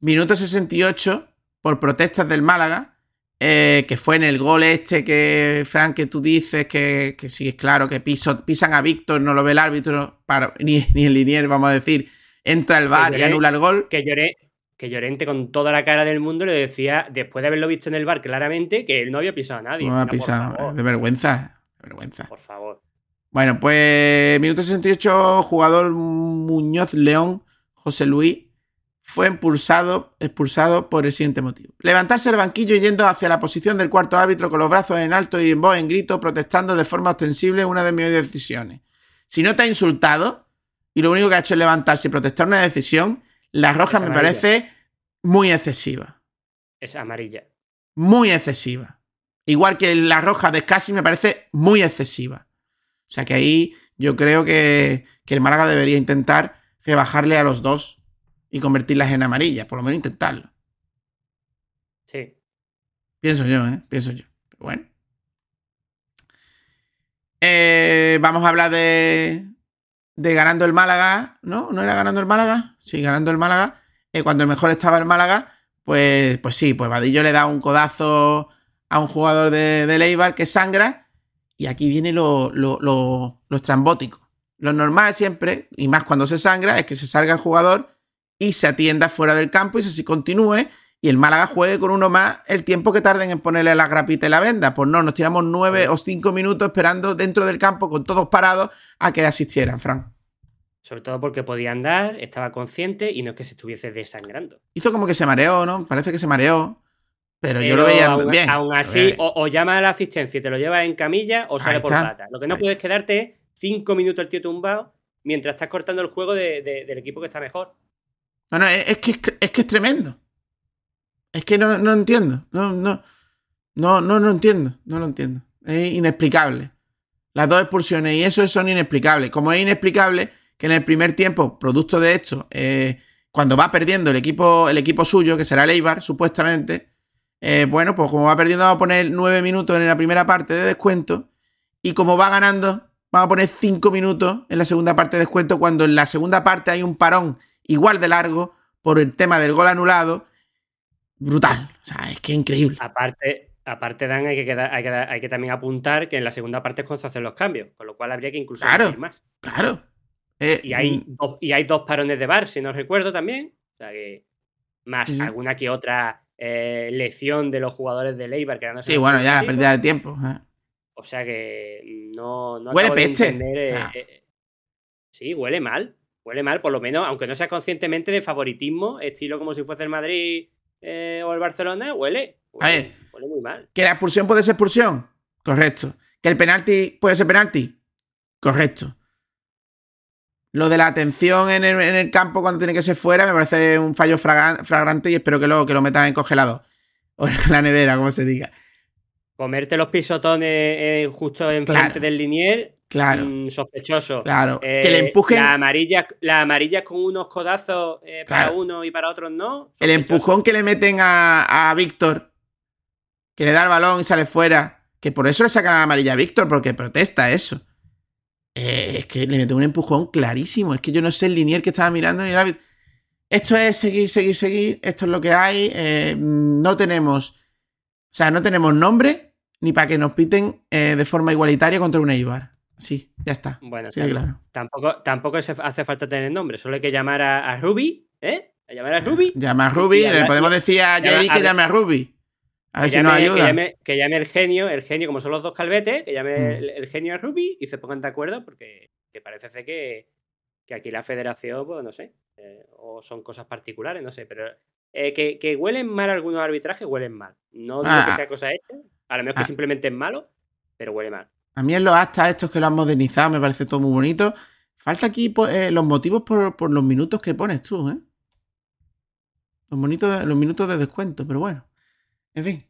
Minuto 68 por protestas del Málaga, eh, que fue en el gol este que, Frank, que tú dices que, que sí es claro que piso- pisan a Víctor, no lo ve el árbitro, para, ni, ni el linier, vamos a decir, entra el VAR y anula el gol. Que lloré, que Llorente con toda la cara del mundo le decía, después de haberlo visto en el bar claramente, que él no había pisado a nadie. No ha Venga, por pisado, de vergüenza, de vergüenza. por favor. Bueno, pues minuto 68, jugador Muñoz León, José Luis, fue expulsado, expulsado por el siguiente motivo. Levantarse del banquillo yendo hacia la posición del cuarto árbitro con los brazos en alto y en voz en grito, protestando de forma ostensible una de mis decisiones. Si no te ha insultado y lo único que ha hecho es levantarse y protestar una decisión, la roja me parece muy excesiva. Es amarilla. Muy excesiva. Igual que la roja de Scassi me parece muy excesiva. O sea que ahí yo creo que, que el Málaga debería intentar rebajarle a los dos y convertirlas en amarillas, por lo menos intentarlo. Sí. Pienso yo, ¿eh? Pienso yo. Pero bueno. Eh, vamos a hablar de, de ganando el Málaga, ¿no? ¿No era ganando el Málaga? Sí, ganando el Málaga. Eh, cuando el mejor estaba el Málaga, pues, pues sí, pues Vadillo le da un codazo a un jugador de, de Leibar que sangra. Y aquí viene lo, lo, lo, lo estrambótico. Lo normal siempre, y más cuando se sangra, es que se salga el jugador y se atienda fuera del campo y se se continúe y el Málaga juegue con uno más el tiempo que tarden en ponerle la grapita y la venda. Pues no, nos tiramos nueve o cinco minutos esperando dentro del campo con todos parados a que asistieran, Fran. Sobre todo porque podía andar, estaba consciente y no es que se estuviese desangrando. Hizo como que se mareó, ¿no? Parece que se mareó. Pero, yo lo veía aún, bien. Aún así, o, o llama a la asistencia y te lo llevas en camilla o sale por pata. Lo que no Ahí puedes quedarte es cinco minutos el tío tumbado mientras estás cortando el juego de- de- del equipo que está mejor. No, no, es, es que, es, que- es que es tremendo. Es que no, no entiendo. No, no, no, no lo entiendo. No lo entiendo. Es inexplicable. Las dos expulsiones y eso son inexplicables. Como es inexplicable que en el primer tiempo, producto de esto, eh, cuando va perdiendo el equipo, el equipo suyo, que será el Eibar, supuestamente, eh, bueno, pues como va perdiendo, vamos a poner nueve minutos en la primera parte de descuento. Y como va ganando, vamos a poner cinco minutos en la segunda parte de descuento, cuando en la segunda parte hay un parón igual de largo por el tema del gol anulado. Brutal. O sea, es que increíble. Aparte, aparte Dan, hay que, quedar- hay, que, hay que también apuntar que en la segunda parte es cuando se hacen los cambios, con lo cual habría que incluso Claro. más. Claro. Eh, Y hay, mm, dos, y hay dos parones de bar, si no recuerdo también. O sea que más Sí, alguna que otra eh, lección de los jugadores de Leibar quedándose Sí, bueno, ya la pérdida de tiempo. eh. O sea que no, no Huele peste. entender, eh, sí, huele mal. Huele mal, por lo menos, aunque no sea conscientemente de favoritismo, estilo como si fuese el Madrid eh, o el Barcelona, huele. A Huele, ver. huele muy mal. ¿Que la expulsión puede ser expulsión? Correcto. ¿Que el penalti puede ser penalti? Correcto. Lo de la atención en el, en el campo cuando tiene que ser fuera me parece un fallo flagrante y espero que lo, que lo metan en congelador. O en la nevera, como se diga. Comerte los pisotones eh, justo enfrente Claro. del linier, Claro, mm, sospechoso. claro. Eh, que le empujen. Las amarillas, las amarillas con unos codazos eh, para Claro. uno y para otros no. El empujón que le meten a, a Víctor, que le da el balón y sale fuera, que por eso le sacan amarilla a Víctor, porque protesta eso. Eh, es que le meten un empujón clarísimo. Es que yo no sé el linier que estaba mirando ni el árbitro. Esto es seguir, seguir, seguir. Esto es lo que hay. Eh, no tenemos. O sea, no tenemos nombre ni para que nos piten eh, de forma igualitaria contra un Eibar. Sí, ya está. Bueno, sí, claro. tampoco, tampoco hace falta tener nombre, solo hay que llamar a, a Ruby, ¿eh? A llamar a Ruby. Llama a Ruby, le podemos decir a Jerry que llame a Ruby. A ver si nos ayuda. Que llame, que llame el genio, el genio, como son los dos calvetes, que llame Mm. el, el genio a Ruby y se pongan de acuerdo, porque que parece ser que, que aquí la federación, pues no sé, eh, o son cosas particulares, no sé, pero eh, que, que huelen mal algunos arbitrajes, huelen mal. No digo Ah. que sea cosa hecha, a lo mejor que Ah. simplemente es malo, pero huele mal. A mí en los actas estos que lo han modernizado me parece todo muy bonito. Falta aquí eh, los motivos por, por los minutos que pones tú, ¿eh? Los, bonitos los minutos de descuento, pero bueno. En fin.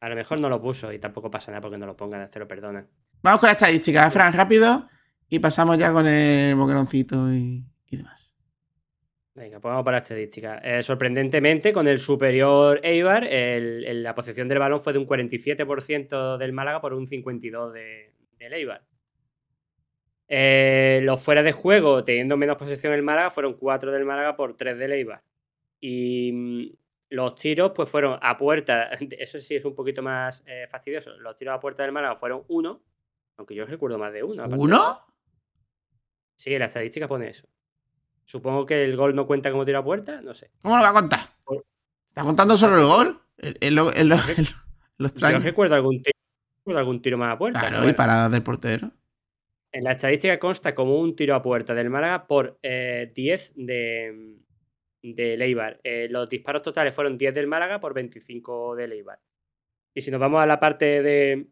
A lo mejor no lo puso y tampoco pasa nada porque no lo pongan, se lo perdonan. Vamos con la estadística, Fran, rápido. Y pasamos ya con el boqueroncito y, y demás. Venga, pues vamos para la estadística. Eh, sorprendentemente, con el superior Eibar, el- el- la posición del balón fue de un 47% del Málaga por un 52% de, del Eibar. Eh, los fuera de juego, teniendo menos posesión el Málaga, fueron 4 del Málaga por 3 del Eibar. Y mm, los tiros, pues fueron a puerta, <laughs> eso sí es un poquito más eh, fastidioso. Los tiros a puerta del Málaga fueron 1, aunque yo recuerdo más de uno. de- ¿Uno? Sí, la estadística pone eso. Supongo que el gol no cuenta como tiro a puerta, no sé. ¿Cómo lo va a contar? ¿Está contando solo el gol? El, el- el- el- el- lo Yo recuerdo algún tiro, recuerdo algún tiro más a puerta. Claro, y bueno. paradas del portero. En la estadística consta como un tiro a puerta del Málaga por eh, 10 de, de Leibar. Eh, los disparos totales fueron 10 del Málaga por 25 de Leibar. Y si nos vamos a la parte de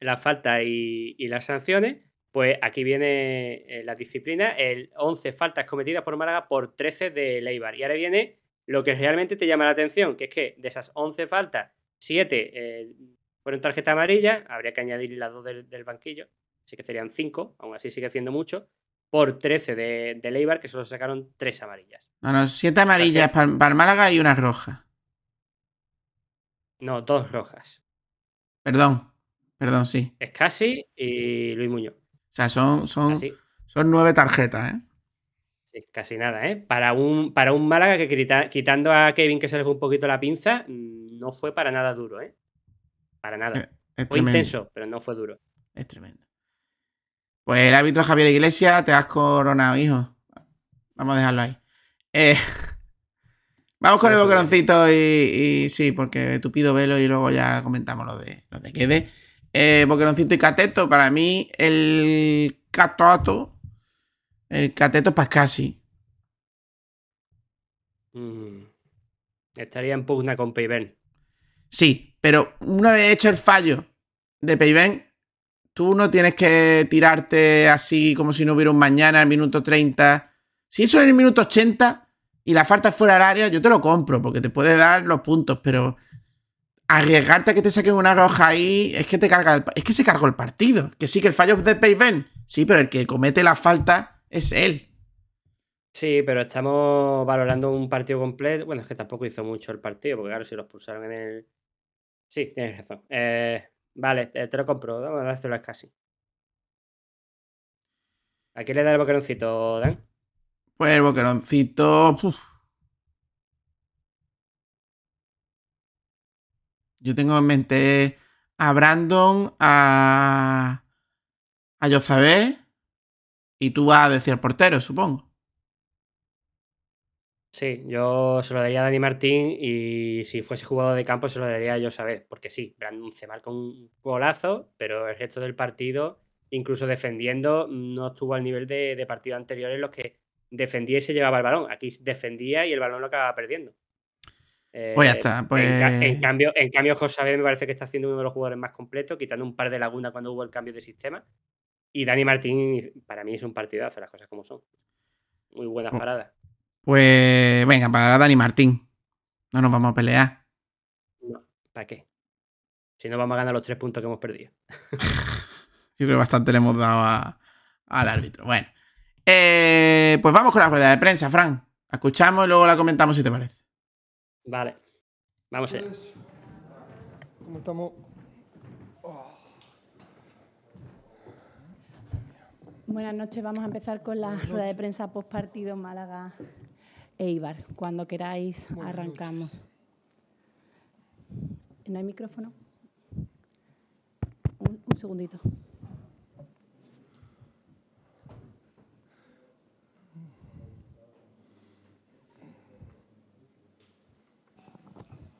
las faltas y, y las sanciones, pues aquí viene eh, la disciplina, el 11 faltas cometidas por Málaga por 13 de Leibar. Y ahora viene lo que realmente te llama la atención, que es que de esas 11 faltas, 7 fueron tarjeta amarilla, habría que añadir las dos del, del banquillo, así que serían 5, aún así sigue siendo mucho, por 13 de, de Leibar, que solo sacaron 3 amarillas. No, no, siete amarillas para el Málaga y una roja. No, dos rojas. Perdón, perdón, sí. Es Casi y Luis Muñoz. O sea, son, son, son nueve tarjetas, ¿eh? sí, casi nada, ¿eh? Para un, para un Málaga que quita- quitando a Kevin que se le fue un poquito la pinza, mm, no fue para nada duro, ¿eh? Para nada. Eh, Es Fue tremendo. intenso, pero no fue duro. Es tremendo. Pues el árbitro Javier Iglesias, te has coronado, hijo. Vamos a dejarlo ahí. Eh, <laughs> vamos con el boqueroncito y, y sí, porque tupido velo y luego ya comentamos lo de, lo de quede. Eh, boqueroncito y cateto, para mí el catoto, el cateto es Pascasi. Mm. Estaría en pugna con Peyben. Sí, pero una vez hecho el fallo de Peyben, tú no tienes que tirarte así como si no hubiera un mañana al minuto 30. Si eso es en el minuto 80 y la falta es fuera del área, yo te lo compro porque te puede dar los puntos, pero arriesgarte a que te saquen una roja ahí es que te carga el, es que se cargó el partido. Que sí, que el fallo de Peyben, sí, pero el que comete la falta es él. Sí, pero estamos valorando un partido completo. Bueno, es que tampoco hizo mucho el partido, porque claro, si los pulsaron en el. Sí, tienes razón. Eh, vale, te, te lo compro. Vamos a dárselo casi. ¿A quién le da el boqueroncito, Dan? Pues el boqueroncito. uf. Yo tengo en mente a Brandon, a. a Yozabé. Y tú vas a decir portero, supongo. Sí, yo se lo daría a Dani Martín y si fuese jugador de campo se lo daría a Josabé, porque sí, Brandon se marca un golazo, pero el resto del partido, incluso defendiendo, no estuvo al nivel de, de partidos anteriores en los que defendía y se llevaba el balón. Aquí defendía y el balón lo acababa perdiendo. Eh, Pues ya está, pues- En, ca- en cambio, en cambio, Josabé me parece que está siendo uno de los jugadores más completos, quitando un par de lagunas cuando hubo el cambio de sistema. Y Dani Martín, para mí, es un partidazo, las cosas como son. Muy buenas Oh. paradas. Pues venga, para Dani Martín. No nos vamos a pelear. No, ¿para qué? Si no vamos a ganar los tres puntos que hemos perdido. <laughs> Yo creo que bastante le hemos dado a- al árbitro. Bueno. Eh, pues vamos con la rueda de prensa, Fran. La escuchamos y luego la comentamos si te parece. Vale. Vamos allá. ¿Cómo estamos? Buenas noches, vamos a empezar con la rueda de prensa post partido Málaga Eibar. Cuando queráis, arrancamos. ¿No hay micrófono? Un, un segundito.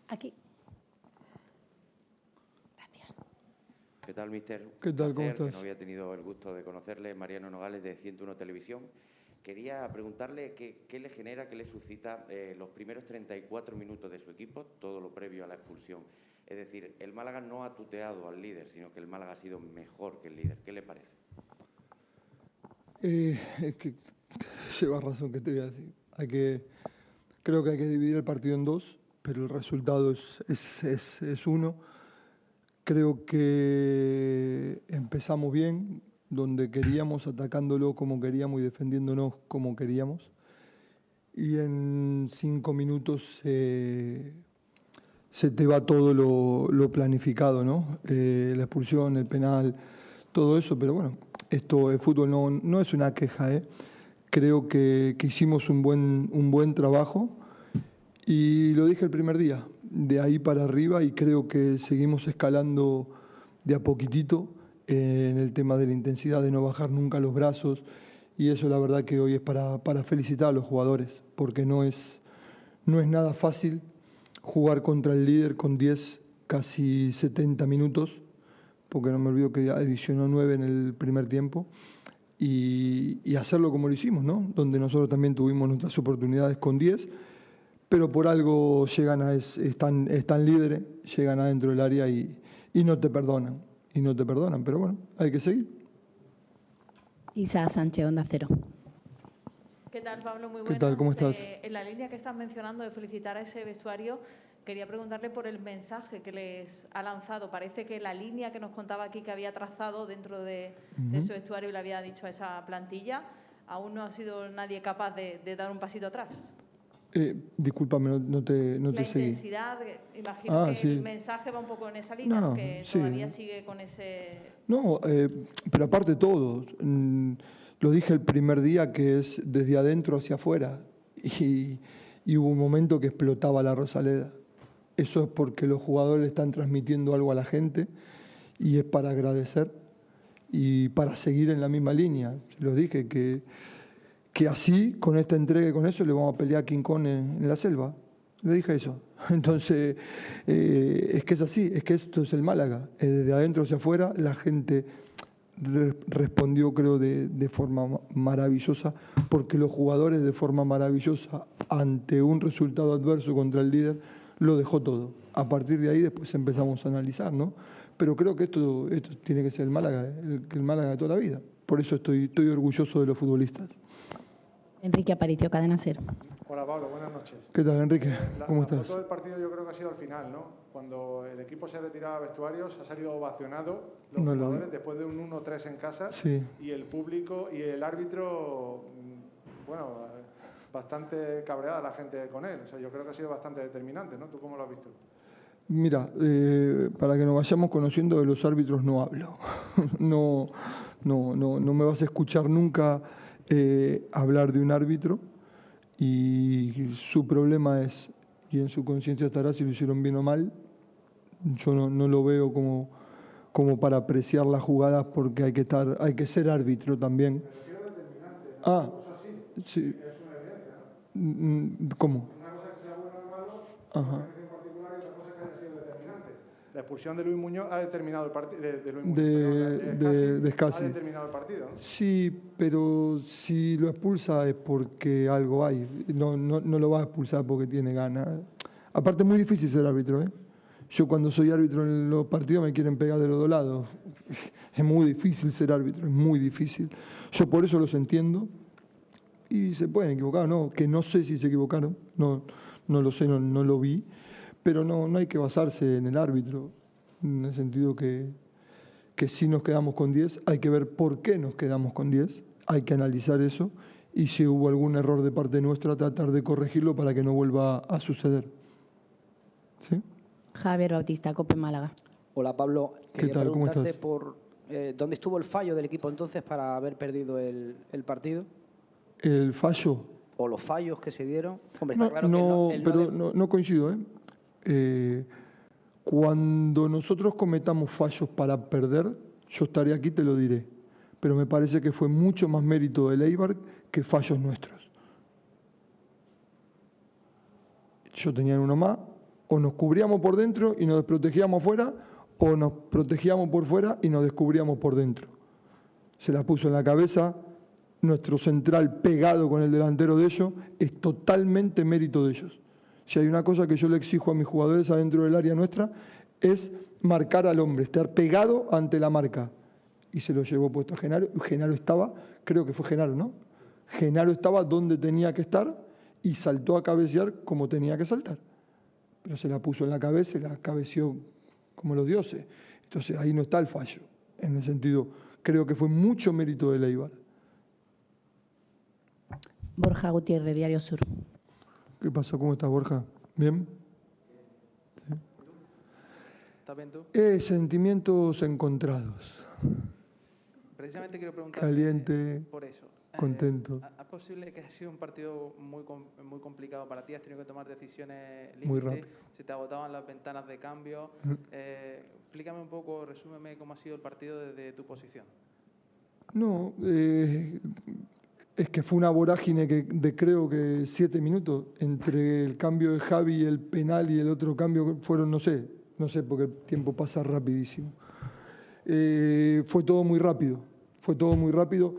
Aquí. Gracias. ¿Qué tal, mister? ¿Qué tal, cómo estás? No había tenido el gusto de conocerle, Mariano Nogales de 101 Televisión. Quería preguntarle qué, le genera, qué le suscita eh, los primeros 34 minutos de su equipo, todo lo previo a la expulsión. Es decir, el Málaga no ha tuteado al líder, sino que el Málaga ha sido mejor que el líder. ¿Qué le parece? Eh, es que <laughs> llevas razón que te voy a decir. Hay que, creo que hay que dividir el partido en dos pero el resultado es, es, es- es uno. Creo que empezamos bien, donde queríamos, atacándolo como queríamos y defendiéndonos como queríamos. Y en cinco minutos eh, se te va todo lo, lo planificado, ¿no? Eh, la expulsión, el penal, todo eso, pero bueno, esto el fútbol no, no es una queja, ¿eh? Creo que, que hicimos un buen, un buen trabajo y lo dije el primer día, de ahí para arriba y creo que seguimos escalando de a poquitito eh, en el tema de la intensidad, de no bajar nunca los brazos y eso la verdad que hoy es para, para felicitar a los jugadores, porque no es, no es nada fácil jugar contra el líder con 10, casi 70 minutos, porque no me olvido que adicionó 9 en el primer tiempo, y, y hacerlo como lo hicimos, ¿no? Donde nosotros también tuvimos nuestras oportunidades con 10, pero por algo llegan a, es- están, están líderes, llegan adentro del área y, y no te perdonan, y no te perdonan, pero bueno, hay que seguir. Isa Sánchez, Onda Cero. ¿Qué tal, Pablo? Muy ¿Qué buenas. tal? ¿Cómo estás? Eh, en la línea que estás mencionando de felicitar a ese vestuario, quería preguntarle por el mensaje que les ha lanzado. Parece que la línea que nos contaba aquí que había trazado dentro de, de Ujú. ese vestuario y le había dicho a esa plantilla, aún no ha sido nadie capaz de, de dar un pasito atrás. Eh, discúlpame, no, no te, no la te seguí. intensidad, eh, imagino Ah, que sí. el mensaje va un poco en esa línea, No, que sí. todavía sigue con ese... No, eh, pero aparte todo, mm, lo dije el primer día que es desde adentro hacia afuera <laughs> y, y hubo un momento que explotaba la Rosaleda. Eso es porque los jugadores están transmitiendo algo a la gente y es para agradecer y para seguir en la misma línea. Lo dije que, que así, con esta entrega y con eso, le vamos a pelear a King Kong en, la selva. Le dije eso. <laughs> Entonces, eh, es que es así, es que esto es el Málaga. Eh, desde adentro hacia afuera, la gente re- respondió, creo, de, forma ma- maravillosa, porque los jugadores de forma maravillosa, ante un resultado adverso contra el líder, lo dejó todo. A partir de ahí después empezamos a analizar, ¿no? Pero creo que esto, esto tiene que ser el Málaga, el, el Málaga de toda la vida. Por eso estoy, estoy orgulloso de los futbolistas. Enrique Aparicio, Cadena Ser. Hola Pablo, buenas noches. ¿Qué tal, Enrique? La, ¿Cómo la estás? foto del partido yo creo que ha sido al final, ¿no? Cuando el equipo se retiraba a vestuarios, ha salido ovacionado los No lo jugadores después de un 1-3 en casa Sí. y el público y el árbitro, mm, bueno, bastante cabreada la gente con él. O sea, yo creo que ha sido bastante determinante, ¿no? ¿Tú cómo lo has visto? Mira, eh, para que nos vayamos conociendo de los árbitros no hablo. <laughs> no, no, no, no me vas a escuchar nunca eh, hablar de un árbitro y su problema es, y en su conciencia estará si lo hicieron bien o mal. Yo no, no lo veo como, como para apreciar las jugadas porque hay que, estar, hay que ser árbitro también. Ah, sí. ¿Cómo? Ajá. La expulsión de Luis Muñoz ha determinado el partido. De, de Luis Muñoz, De- perdón, de- de Escasi. Ha determinado el partido, ¿no? Sí, pero si lo expulsa es porque algo hay. No, no, no lo va a expulsar porque tiene ganas. Aparte es muy difícil ser árbitro. ¿eh? Yo cuando soy árbitro en los partidos me quieren pegar de los dos lados. <laughs> Es muy difícil ser árbitro, es muy difícil. Yo por eso los entiendo. Y se pueden equivocar, ¿no? Que no sé si se equivocaron, no, no lo sé, no, no lo vi. Pero no, no hay que basarse en el árbitro, en el sentido que, que si nos quedamos con 10, hay que ver por qué nos quedamos con 10, hay que analizar eso y si hubo algún error de parte nuestra, tratar de corregirlo para que no vuelva a suceder. ¿Sí? Javier Bautista, Cope Málaga. Hola Pablo, ¿Qué tal? ¿Cómo estás? por eh, dónde estuvo el fallo del equipo entonces para haber perdido el, el partido El fallo, o los fallos que se dieron. Hombre, está no, claro no, que no, el no pero de- no, no coincido. ¿eh? Eh, cuando nosotros cometamos fallos para perder, yo estaré aquí te lo diré. Pero me parece que fue mucho más mérito del Eibar que fallos nuestros. Yo tenía uno más, o nos cubríamos por dentro y nos desprotegíamos afuera, o nos protegíamos por fuera y nos descubríamos por dentro. Se la puso en la cabeza, nuestro central pegado con el delantero de ellos, es totalmente mérito de ellos. Si hay una cosa que yo le exijo a mis jugadores adentro del área nuestra, es marcar al hombre, estar pegado ante la marca. Y se lo llevó puesto a Genaro. Genaro estaba, creo que fue Genaro, ¿no? Genaro estaba donde tenía que estar y saltó a cabecear como tenía que saltar. Pero se la puso en la cabeza y la cabeció como los dioses. Entonces ahí no está el fallo. En el sentido, creo que fue mucho mérito de Leibar. Borja Gutiérrez, Diario Sur. ¿Qué pasó? ¿Cómo estás, Borja? ¿Bien? Sí. ¿Estás bien tú? Eh, sentimientos encontrados. Precisamente quiero preguntar Caliente, por eso. contento. Eh, ¿Es posible que haya sido un partido muy, muy complicado para ti? ¿Has tenido que tomar decisiones Muy límite? rápido. ¿Se te agotaban las ventanas de cambio? Ujú. Eh, explícame un poco, resúmeme cómo ha sido el partido desde tu posición. No, eh, es que fue una vorágine que, de creo que siete minutos entre el cambio de Javi y el penal y el otro cambio fueron, no sé, no sé porque el tiempo pasa rapidísimo. Eh, fue todo muy rápido, fue todo muy rápido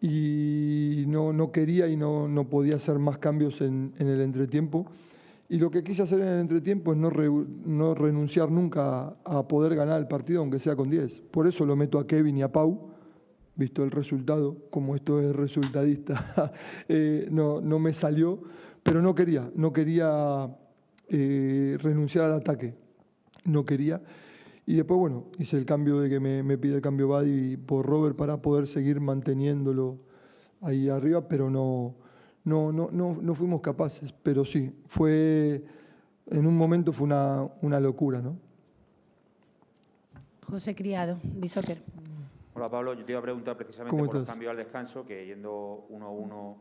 y no, no quería y no, no podía hacer más cambios en, el entretiempo. Y lo que quise hacer en el entretiempo es no, no renunciar nunca a, a poder ganar el partido, aunque sea con 10. Por eso lo meto a Kevin y a Pau, visto el resultado, como esto es resultadista, <laughs> eh, no, no me salió, pero no quería, no quería eh, renunciar al ataque, no quería. Y después, bueno, hice el cambio de que me, me pide el cambio Buddy por Robert para poder seguir manteniéndolo ahí arriba, pero no, no, no, no, no fuimos capaces. Pero sí, fue, en un momento fue una, una locura, ¿no? José Criado, Bisoccer. Hola Pablo, yo te iba a preguntar precisamente ¿Cómo por los cambios al descanso, que yendo 1-1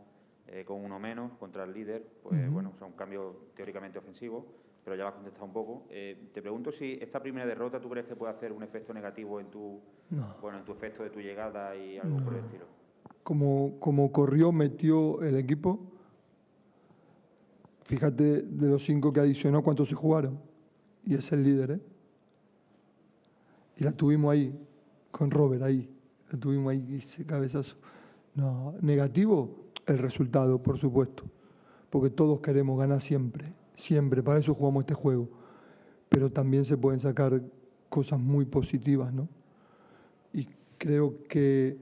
eh, con uno menos contra el líder, pues Ujú. bueno, son cambios teóricamente ofensivos, pero ya lo has contestado un poco. Eh, te pregunto si esta primera derrota tú crees que puede hacer un efecto negativo en tu, No. bueno, en tu efecto de tu llegada y algo por el estilo. como, como corrió, metió el equipo. Fíjate de los cinco que adicionó, cuántos se jugaron. Y es el líder, ¿eh? Y la tuvimos ahí, con Robert ahí. La tuvimos ahí, ese cabezazo. No, negativo, el resultado, por supuesto. Porque todos queremos ganar siempre, siempre. Para eso jugamos este juego. Pero también se pueden sacar cosas muy positivas, ¿no? Y creo que,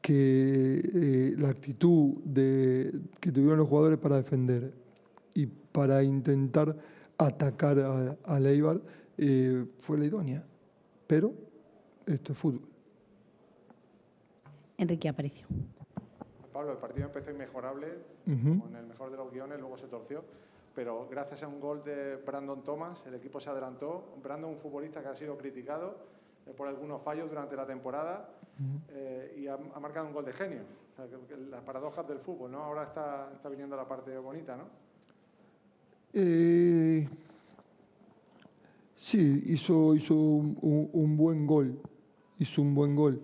que eh, la actitud de, que tuvieron los jugadores para defender y para intentar atacar a, a Leibar eh, fue la idónea. Pero esto es fútbol. Enrique Aparicio. Pablo, el partido empezó inmejorable, con el mejor de los guiones, luego se torció, pero gracias a un gol de Brandon Thomas, el equipo se adelantó. Brandon, un futbolista que ha sido criticado eh, por algunos fallos durante la temporada eh, y ha, ha marcado un gol de genio. O sea, que- que las paradojas del fútbol, ¿no? Ahora está, está viniendo la parte bonita, ¿no? Eh, sí, hizo, hizo un, un- un buen gol, hizo un buen gol,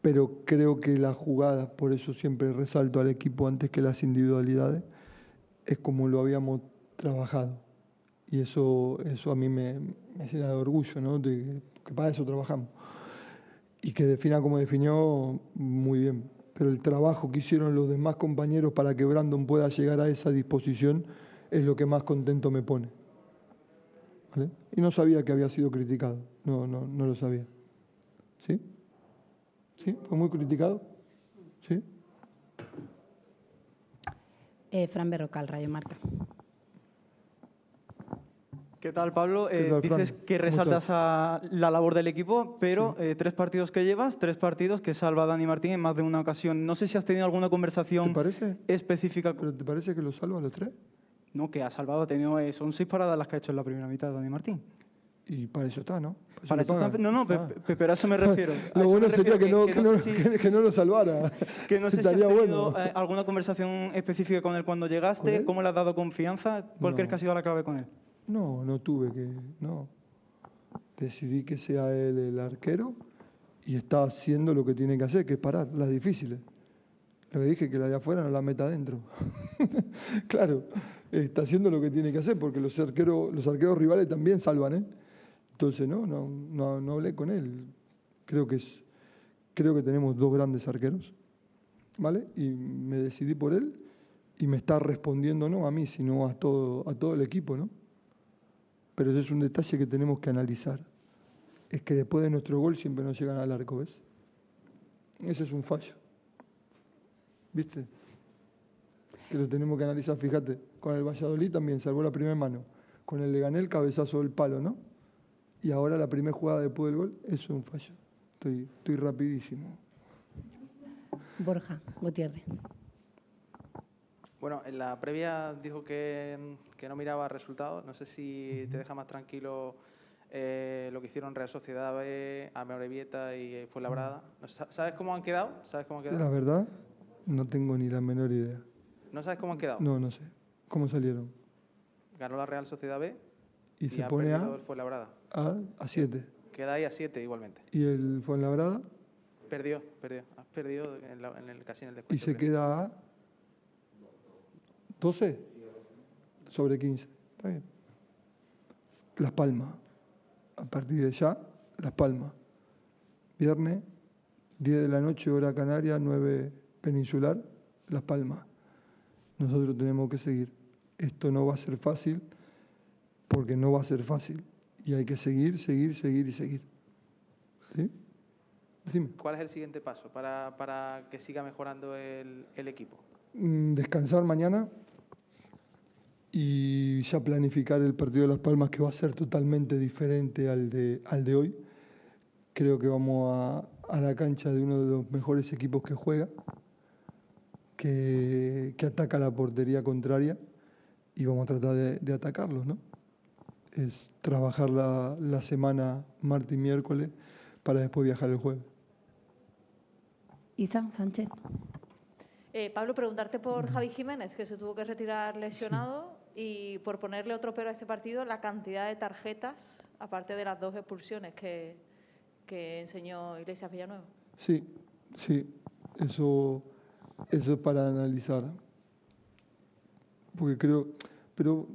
pero creo que la jugada, por eso siempre resalto al equipo antes que las individualidades, es como lo habíamos trabajado. Y eso, eso a mí me, me llena de orgullo, ¿no? De, que para eso trabajamos. Y que defina como definió, muy bien. Pero el trabajo que hicieron los demás compañeros para que Brandon pueda llegar a esa disposición es lo que más contento me pone. Y no sabía que había sido criticado. No, no, no lo sabía. ¿Sí? ¿Sí? ¿Fue muy criticado? ¿Sí? Eh, Fran Berrocal, Radio Marca. ¿Qué tal, Pablo? ¿Qué Eh, tal, Fran? dices que ¿Cómo resaltas a la labor del equipo, pero eh, tres partidos que llevas, tres partidos que salva Dani Martín en más de una ocasión. No sé si has tenido alguna conversación ¿Te parece? específica. ¿Pero te parece que lo salva a los tres? No, que ha salvado, ha tenido, eh, son seis paradas las que ha hecho en la primera mitad Dani Martín. Y para eso está, ¿no? Para le eso está- no, no, Ah. pe- pero a eso me <laughs> refiero. A Lo bueno sería que refiero, no, que, no, si- <laughs> que- que no lo salvara. <laughs> que no sé si has Estaría tenido bueno. eh, alguna conversación específica con él cuando ¿Con llegaste, él? cómo le has dado confianza, ¿cuál No. crees que ha sido la clave con él? No, no tuve que. No. Decidí que sea él el arquero y está haciendo lo que tiene que hacer, que es parar las difíciles. Lo que dije, que la de afuera no la meta adentro. claro, está haciendo lo que tiene que hacer porque los arqueros, los arqueros rivales también salvan, ¿eh? Entonces, no, no, no, hablé con él. Creo que, es, creo que tenemos dos grandes arqueros, ¿vale? Y me decidí por él y me está respondiendo no a mí, sino a todo, a todo el equipo, ¿no? Pero ese es un detalle que tenemos que analizar. Es que después de nuestro gol siempre nos llegan al arco, ¿ves? Ese es un fallo. ¿Viste? Que lo tenemos que analizar, fíjate. Con el Valladolid también salvó la primera mano. Con el Leganés el cabezazo del palo, ¿no? Y ahora la primera jugada después del gol, es un fallo. Estoy, estoy rapidísimo. Borja Gutiérrez. Bueno, en la previa dijo que, que no miraba resultados. No sé si te deja más tranquilo eh, lo que hicieron Real Sociedad B, Amorebieta y Fuenlabrada. No sé, ¿Sabes cómo han quedado? ¿Sabes cómo han quedado? La verdad, no tengo ni la menor idea. ¿No sabes cómo han quedado? No, no sé. ¿Cómo salieron? Ganó la Real Sociedad B Y se ha pone a, el Fuenlabrada. A, a 7. Queda ahí a 7 igualmente. ¿Y el Fuenlabrada? Perdió, perdió. Has perdido en, la- en el, casi en el Y descuento. se creo. queda a 12 sobre 15. Está bien. Las Palmas. A partir de ya, Las Palmas. Viernes, 10 de la noche, hora canaria, 9 peninsular, Las Palmas. Nosotros tenemos que seguir. Esto no va a ser fácil porque no va a ser fácil. Y hay que seguir, seguir, seguir y seguir. ¿Sí? Decime. ¿Cuál es el siguiente paso para, para que siga mejorando el, el equipo? Mm, descansar mañana y ya planificar el partido de Las Palmas que va a ser totalmente diferente al de, al de hoy. Creo que vamos a, a la cancha de uno de los mejores equipos que juega, que, que ataca la portería contraria y vamos a tratar de, de atacarlos, ¿no? Es trabajar la, la semana martes y miércoles para después viajar el jueves. Isa Sánchez. Eh, Pablo, preguntarte por Javi Jiménez, que se tuvo que retirar lesionado, y por ponerle otro pero a ese partido, la cantidad de tarjetas, aparte de las dos expulsiones que, que enseñó Iglesias Villanueva. Sí, sí, eso, eso es para analizar. Porque creo, pero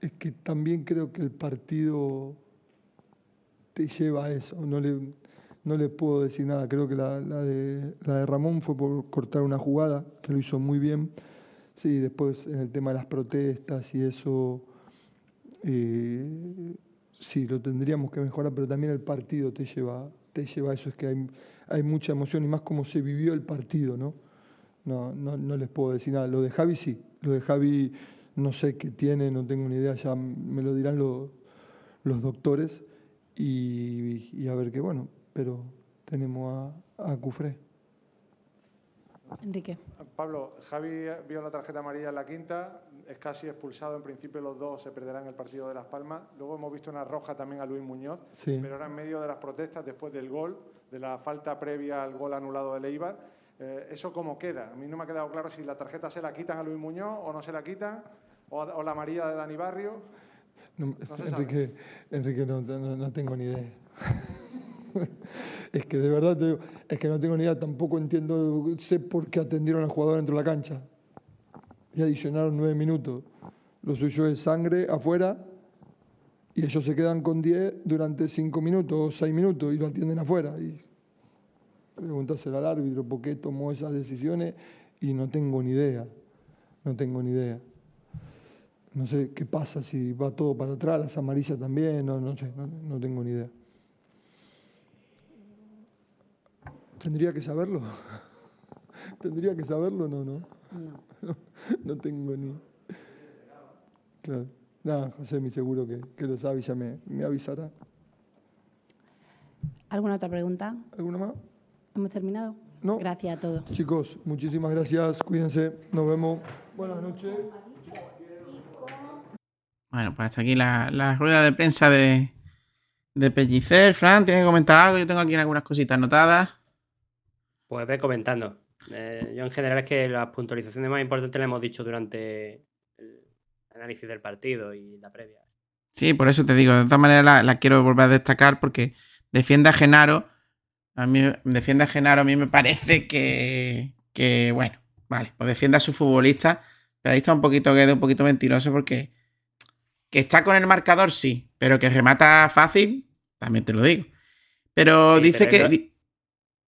es que también creo que el partido te lleva a eso. No le, no le puedo decir nada. Creo que la, de, la de Ramón fue por cortar una jugada, que lo hizo muy bien. Sí, después en el tema de las protestas y eso, eh, sí, lo tendríamos que mejorar, pero también el partido te lleva, te lleva a eso, es que hay, hay mucha emoción y más como se vivió el partido, ¿no? No, no, no les puedo decir nada. Lo de Javi sí, lo de Javi no sé qué tiene, no tengo ni idea, ya me lo dirán los, los doctores y, y a ver qué bueno, pero tenemos a, a Cufré. Enrique. Pablo, Javi vio la tarjeta amarilla en la quinta, es casi expulsado. En principio, los dos se perderán el partido de Las Palmas. Luego hemos visto una roja también a Luis Muñoz, Sí. pero ahora en medio de las protestas, después del gol, de la falta previa al gol anulado de Leibar. eh, ¿Eso cómo queda? A mí no me ha quedado claro si la tarjeta se la quitan a Luis Muñoz o no se la quitan, o, o la amarilla de Dani Barrio. No. Enrique, Enrique no, no- no tengo ni idea. <laughs> es que de verdad te digo, es que no tengo ni idea, tampoco entiendo, sé por qué atendieron al jugador dentro de la cancha. Y adicionaron nueve minutos. Lo suyo es sangre afuera y ellos se quedan con diez durante cinco minutos o seis minutos y lo atienden afuera. Y preguntárselo al árbitro por qué tomó esas decisiones y no tengo ni idea. No tengo ni idea. No sé qué pasa, si va todo para atrás, las amarillas también, no, no sé, no, no tengo ni idea. ¿Tendría que saberlo? <laughs> ¿Tendría que saberlo? No, no. No, <laughs> no tengo ni... Claro. Nada, José, mi seguro que, que lo sabe y ya me, me avisará. ¿Alguna otra pregunta? ¿Alguna más? ¿Hemos terminado? No. Gracias a todos. Chicos, muchísimas gracias, cuídense, nos vemos. Buenas noches. Bueno, pues hasta aquí la, la rueda de prensa de, de Pellicer. Fran, ¿tienes que comentar algo? Yo tengo aquí algunas cositas anotadas. Pues ve comentando. Eh, yo en general es que las puntualizaciones más importantes las hemos dicho durante el análisis del partido y la previa. Sí, por eso te digo, de todas maneras la, la quiero volver a destacar porque defiende a Genaro. A mí defiende a Genaro, a mí me parece que, que bueno, vale, pues defiende a su futbolista, pero ahí está un poquito Guedes, un poquito mentiroso porque Que está con el marcador, sí, pero que remata fácil, también te lo digo. Pero Sí, dice pero que. no- di-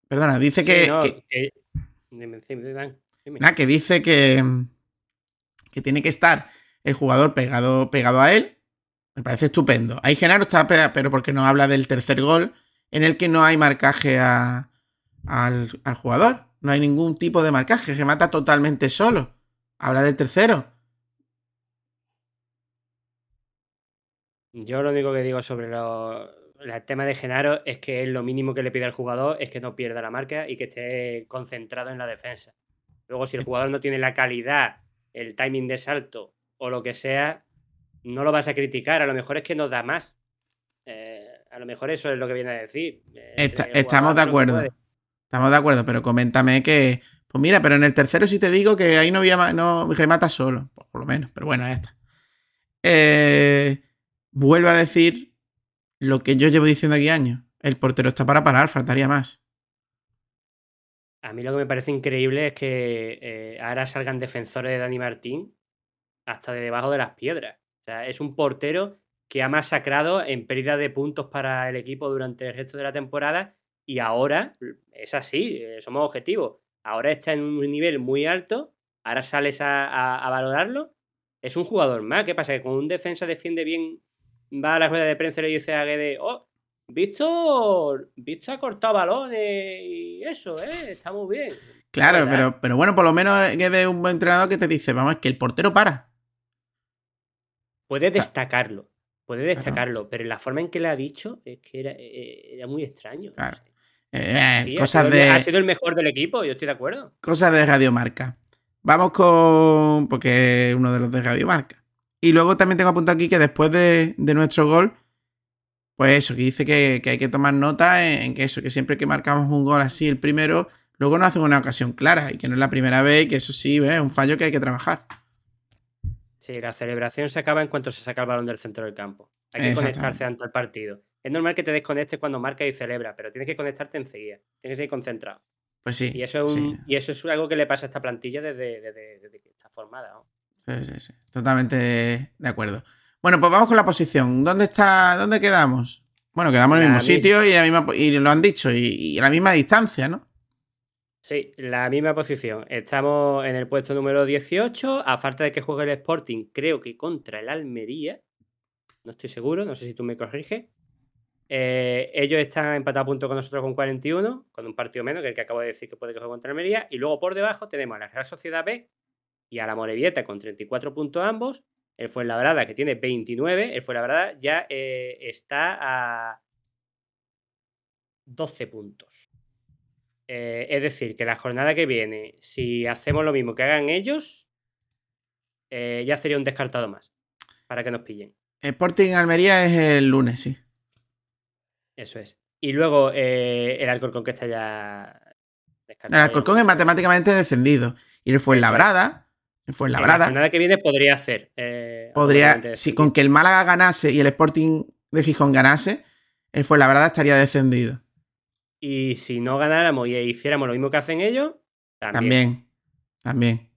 Perdona, dice Sí, que. no, que- que- Dime, dime, Dan, dime. nada, que dice que. Que tiene que estar el jugador pegado, pegado a él. Me parece estupendo. Ahí Genaro está pegado, pero porque nos habla del tercer gol, en el que no hay marcaje a- al, al jugador. No hay ningún tipo de marcaje. Remata totalmente solo. Habla del tercero. Yo lo único que digo sobre lo- el tema de Genaro es que lo mínimo que le pide al jugador es que no pierda la marca y que esté concentrado en la defensa. Luego, si el <laughs> jugador no tiene la calidad, el timing de salto o lo que sea, no lo vas a criticar. A lo mejor es que no da más. Eh, a lo mejor eso es lo que viene a decir. Eh, estamos de acuerdo. Estamos de acuerdo, pero coméntame que. Pues mira, pero en el tercero sí te digo que ahí no, había, no remata solo, pues por lo menos. Pero bueno, ya está. Eh, vuelvo a decir lo que yo llevo diciendo aquí años. El portero está para parar, faltaría más. A mí lo que me parece increíble es que eh, ahora salgan defensores de Dani Martín hasta de debajo de las piedras. O sea, es un portero que ha masacrado en pérdida de puntos para el equipo durante el resto de la temporada y ahora es así, eh, somos objetivos. Ahora está en un nivel muy alto, ahora sales a, a- a valorarlo. Es un jugador más. ¿Qué pasa? Que con un defensa defiende bien, va a la rueda de prensa y le dice a Guede, oh, Víctor, Víctor ha cortado balones y eso, ¿eh? Está muy bien. Claro, ¿Verdad? pero, pero bueno, por lo menos es de un buen entrenador que te dice, vamos, es que el portero para. Puede destacarlo, puede destacarlo, pero la forma en que le ha dicho es que era, eh, era muy extraño. Claro. Eh, Sí, ha cosas sido de. Ha sido el mejor del equipo, yo estoy de acuerdo. Cosas de Radiomarca. Vamos con. Porque es uno de los de Radiomarca. Y luego también tengo apuntado aquí que después de, de nuestro gol, pues eso, que dice que, que hay que tomar nota en, en que eso, que siempre que marcamos un gol así, el primero, luego nos hacen una ocasión clara y que no es la primera vez y que eso sí, ¿ves? es un fallo que hay que trabajar. Sí, la celebración se acaba en cuanto se saca el balón del centro del campo. Hay que conectarse ante el partido. Es normal que te desconectes cuando marcas y celebras, pero tienes que conectarte enseguida. Tienes que ser concentrado. Pues sí. Y eso es, un- sí, y eso es algo que le pasa a esta plantilla desde, desde- desde que está formada. ¿no? Sí, sí, sí. Totalmente de acuerdo. Bueno, pues vamos con la posición. ¿Dónde está? ¿Dónde quedamos? Bueno, quedamos en el mismo mis- sitio y, la misma, y lo han dicho, y, y a la misma distancia, ¿no? Sí, la misma posición. Estamos en el puesto número 18, a falta de que juegue el Sporting, creo que contra el Almería. No estoy seguro, no sé si tú me corriges. Eh, ellos están empatados a punto con nosotros con 41, con un partido menos, que el que acabo de decir que puede que juegue contra Almería. Y luego por debajo tenemos a la Real Sociedad B y a la Morevieta con 34 puntos ambos. El Fuenlabrada, que tiene 29. El Fuenlabrada ya eh, está a 12 puntos. Eh, es decir, que la jornada que viene, si hacemos lo mismo que hagan ellos, eh, ya sería un descartado más para que nos pillen. Sporting Almería es el lunes, sí. Eso es. Y luego eh, el Alcorcón que está ya El descartado. Alcorcón es matemáticamente descendido. Y el Fuenlabrada, En la Fuenlabrada, jornada que viene podría hacer. eh, podría, si con que el Málaga ganase y el Sporting de Gijón ganase, el Fuenlabrada estaría descendido. Y si no ganáramos y hiciéramos lo mismo que hacen ellos, también. También, también.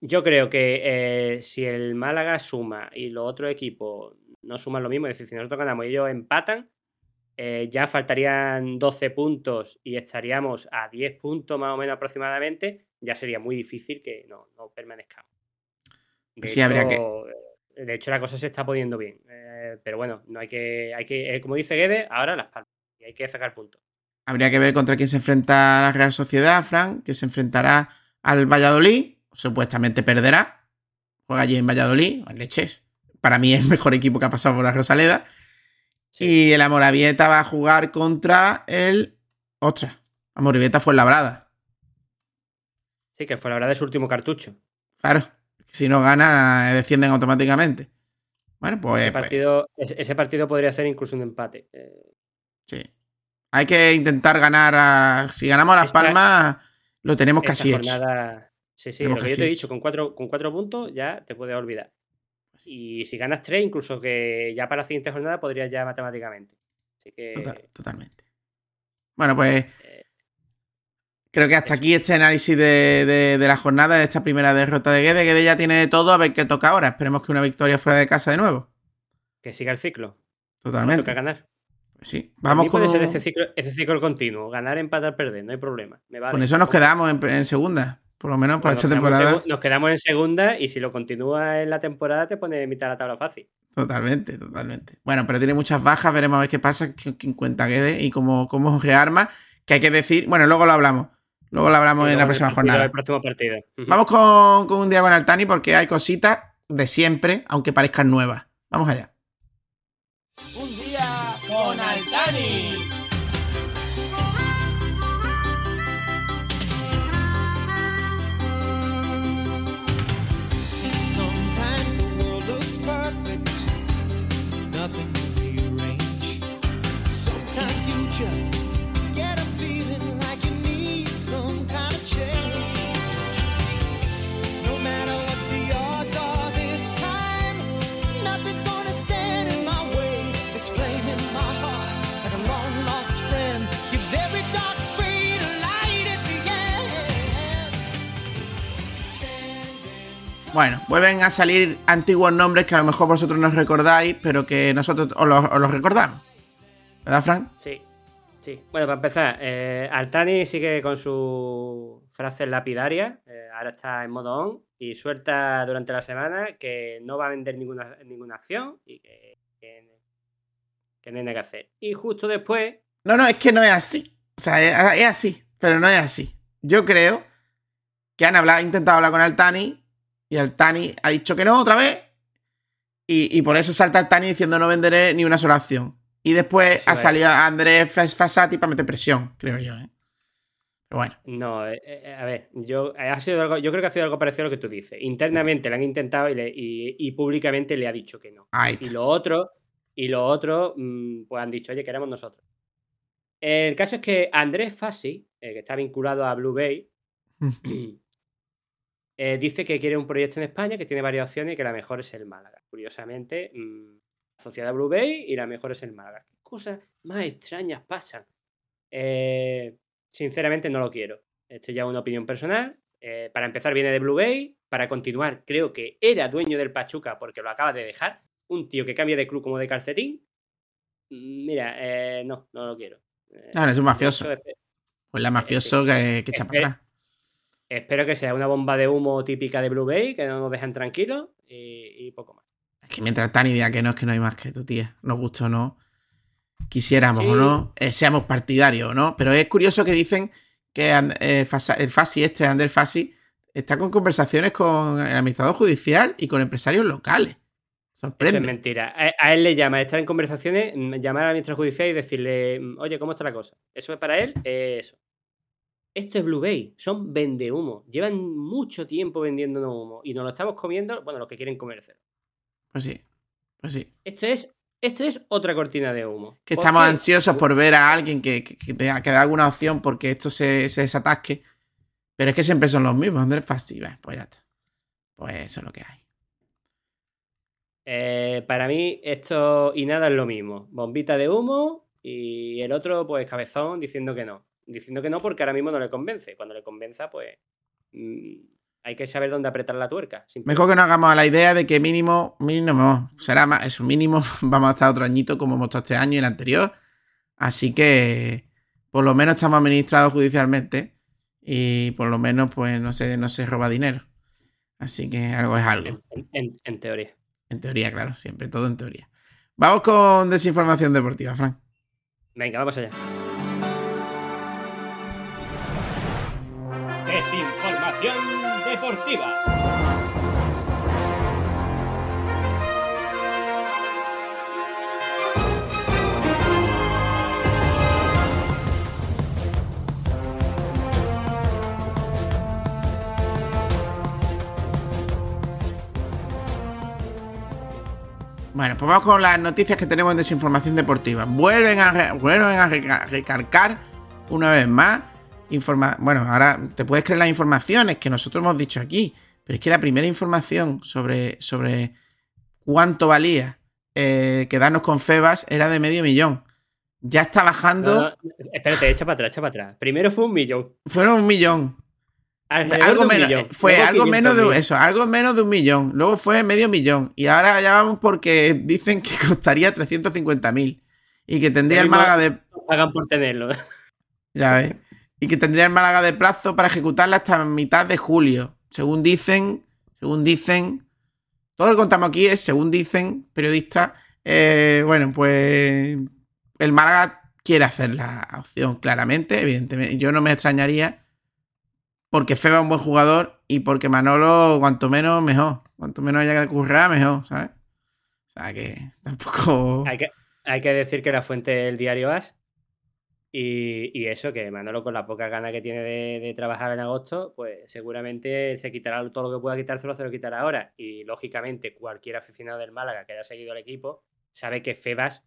Yo creo que eh, si el Málaga suma y los otros equipos no suman lo mismo, es decir, si nosotros ganamos y ellos empatan, eh, ya faltarían 12 puntos y estaríamos a 10 puntos más o menos aproximadamente, ya sería muy difícil que no, no permanezcamos. De Sí, habría que- eh, De hecho, la cosa se está poniendo bien. eh, pero bueno, no hay que, hay que eh, como dice Guede, ahora las palmas. Y hay que sacar puntos. Habría que ver contra quién se enfrenta la Real Sociedad, Fran, que se enfrentará al Valladolid, supuestamente perderá. Juega allí en Valladolid, en Leches. Para mí es el mejor equipo que ha pasado por la Rosaleda. Y el Amorabieta va a jugar contra el. Ostras, Amorabieta fue labrada. Sí, que fue la verdad de su último cartucho. Claro, si no gana, descienden automáticamente. Bueno, pues, Ese pues, partido, ese, ese partido podría ser incluso un empate. eh, sí. Hay que intentar ganar. a- si ganamos a Las Esta- Palmas, lo tenemos casi hecho. jornada- Sí, sí, Tenemos lo que yo te he hecho. dicho, con cuatro, con cuatro puntos ya te puedes olvidar. Y si ganas tres, incluso que ya para la siguiente jornada podrías ya matemáticamente. Así que Total- totalmente. Bueno, pues. Creo que hasta aquí este análisis de, de- de la jornada, de esta primera derrota de Guede. Guede ya tiene de todo, a ver qué toca ahora. Esperemos que una victoria fuera de casa de nuevo. que siga el ciclo. Totalmente. Toca ganar. Sí, vamos puede con... ser ese ciclo, ese ciclo continuo. Ganar, empatar, perder, no hay problema. Me vale. Con eso nos quedamos en, en segunda. Por lo menos para Bueno, esta nos, quedamos en temporada. nos quedamos en segunda y si lo continúa en la temporada te pone mitad de la tabla fácil. Totalmente, totalmente. Bueno, pero tiene muchas bajas, veremos a ver qué pasa, quién cuenta quede y cómo, cómo rearma. Que hay que decir, bueno, luego lo hablamos. Luego lo hablamos en la próxima jornada. El próximo partido. Ujú. Vamos con, con un día con Altani porque hay cositas de siempre, aunque parezcan nuevas. Vamos allá. Un día con Altani. Bueno, vuelven a salir antiguos nombres que a lo mejor vosotros no recordáis, pero que nosotros os los, os los recordamos. ¿Verdad, Frank? Sí, sí. Bueno, para empezar, eh, Altani sigue con su frase lapidaria. eh, ahora está en modo on y suelta durante la semana que no va a vender ninguna, ninguna acción y que, que, que no hay nada que hacer. Y justo después, No, no, es que no es así. O sea, es, es así, pero no es así. Yo creo que han hablado, intentado hablar con Altani y Altani ha dicho que no otra vez. Y, y por eso salta Altani diciendo no venderé ni una sola acción. Y después ha salido Andrés Fas- Fasati para meter presión, creo yo. ¿eh? Pero bueno. no, eh, eh, a ver, yo, ha sido algo, yo creo que ha sido algo parecido a lo que tú dices. Internamente le han intentado y, le- y- y públicamente le ha dicho que no. Y lo otro, y lo otro, mm, pues han dicho, oye, queremos nosotros. El caso es que Andrés Fassi, eh, que está vinculado a Blue Bay, <clears throat> eh, dice que quiere un proyecto en España que tiene varias opciones y que la mejor es el Málaga. Curiosamente, mm, asociada a Blue Bay y la mejor es el Málaga. ¿Qué cosas más extrañas pasan? Eh, sinceramente no lo quiero. Esto ya es una opinión personal. Eh, para empezar viene de Blue Bay. Para continuar, creo que era dueño del Pachuca porque lo acaba de dejar. Un tío que cambia de club como de calcetín. Mira, eh, no, no lo quiero. No, es un mafioso. Pues la mafioso que, que echa para atrás. Espero que sea una bomba de humo típica de Blue Bay, que no nos dejen tranquilos y, y poco más. Es que mientras Altani diga que no, es que no hay más que tu tía. Nos gusta o no. Quisiéramos Sí. o no, eh, seamos partidarios o no. Pero es curioso que dicen que And- eh, el Fasi, este, Ander Fasi, está con conversaciones con el administrador judicial y con empresarios locales. Eso Sorprende. es mentira. A, a él le llama estar en conversaciones, mm, llamar al ministro judicial y decirle, mm, oye, ¿cómo está la cosa? Eso es para él, eh, eso. Esto es Blue Bay, son vendehumo. Llevan mucho tiempo vendiéndonos humo y nos lo estamos comiendo, bueno, los que quieren comérselo. Pues sí, pues sí. Esto es, esto es otra cortina de humo. Que ¿Por estamos ansiosos por ver a alguien que, que, que dé que dé alguna opción porque esto se, se desatasque. Pero es que siempre son los mismos, Ander Fasi. Bah, Pues ya está. Pues eso es lo que hay. Eh, para mí, esto y nada es lo mismo. Bombita de humo y el otro, pues cabezón, diciendo que no. Diciendo que no porque ahora mismo no le convence. Cuando le convenza, pues mm, hay que saber dónde apretar la tuerca. Mejor que no hagamos a la idea de que mínimo, mínimo, será más, eso, mínimo, <laughs> vamos a estar otro añito como hemos estado este año y el anterior. Así que, por lo menos estamos administrados judicialmente y por lo menos, pues, no se, no se roba dinero. Así que algo es algo. En, en- en teoría. En teoría, claro, siempre, todo en teoría. Vamos con desinformación deportiva, Frank. Venga, vamos allá. Desinformación deportiva. Bueno, pues vamos con las noticias que tenemos en desinformación deportiva. Vuelven a, vuelven a reca- recalcar una vez más. Informa bueno, ahora te puedes creer las informaciones que nosotros hemos dicho aquí, pero es que la primera información sobre, sobre cuánto valía eh, quedarnos con Febas era de medio millón. Ya está bajando, No, no, espérate, echa para atrás, echa para atrás. Primero fue un millón. fueron un millón. Alrededor algo menos, millón. fue Luego algo menos de 500.000. eso, algo menos de un millón. Luego fue medio millón. Y ahora ya vamos porque dicen que <laughs> costaría 350.000. Y que tendría el Málaga de. Pagan por tenerlo. Ya ves. Y que tendría el Málaga de plazo para ejecutarla hasta mitad de julio. Según dicen, según dicen. Todo lo que contamos aquí es, según dicen periodistas. eh, bueno, pues. El Málaga quiere hacer la opción, claramente. Evidentemente. Yo no me extrañaría. Porque Feba es un buen jugador. Y porque Manolo, cuanto menos, mejor. Cuanto menos haya que currar, mejor, ¿sabes? O sea que tampoco. Hay que, hay que decir que la fuente es el diario As. Y, y eso, que Manolo, con la poca gana que tiene de, de trabajar en agosto, pues seguramente se quitará todo lo que pueda quitárselo, se lo quitará ahora. Y lógicamente, cualquier aficionado del Málaga que haya seguido al equipo sabe que Febas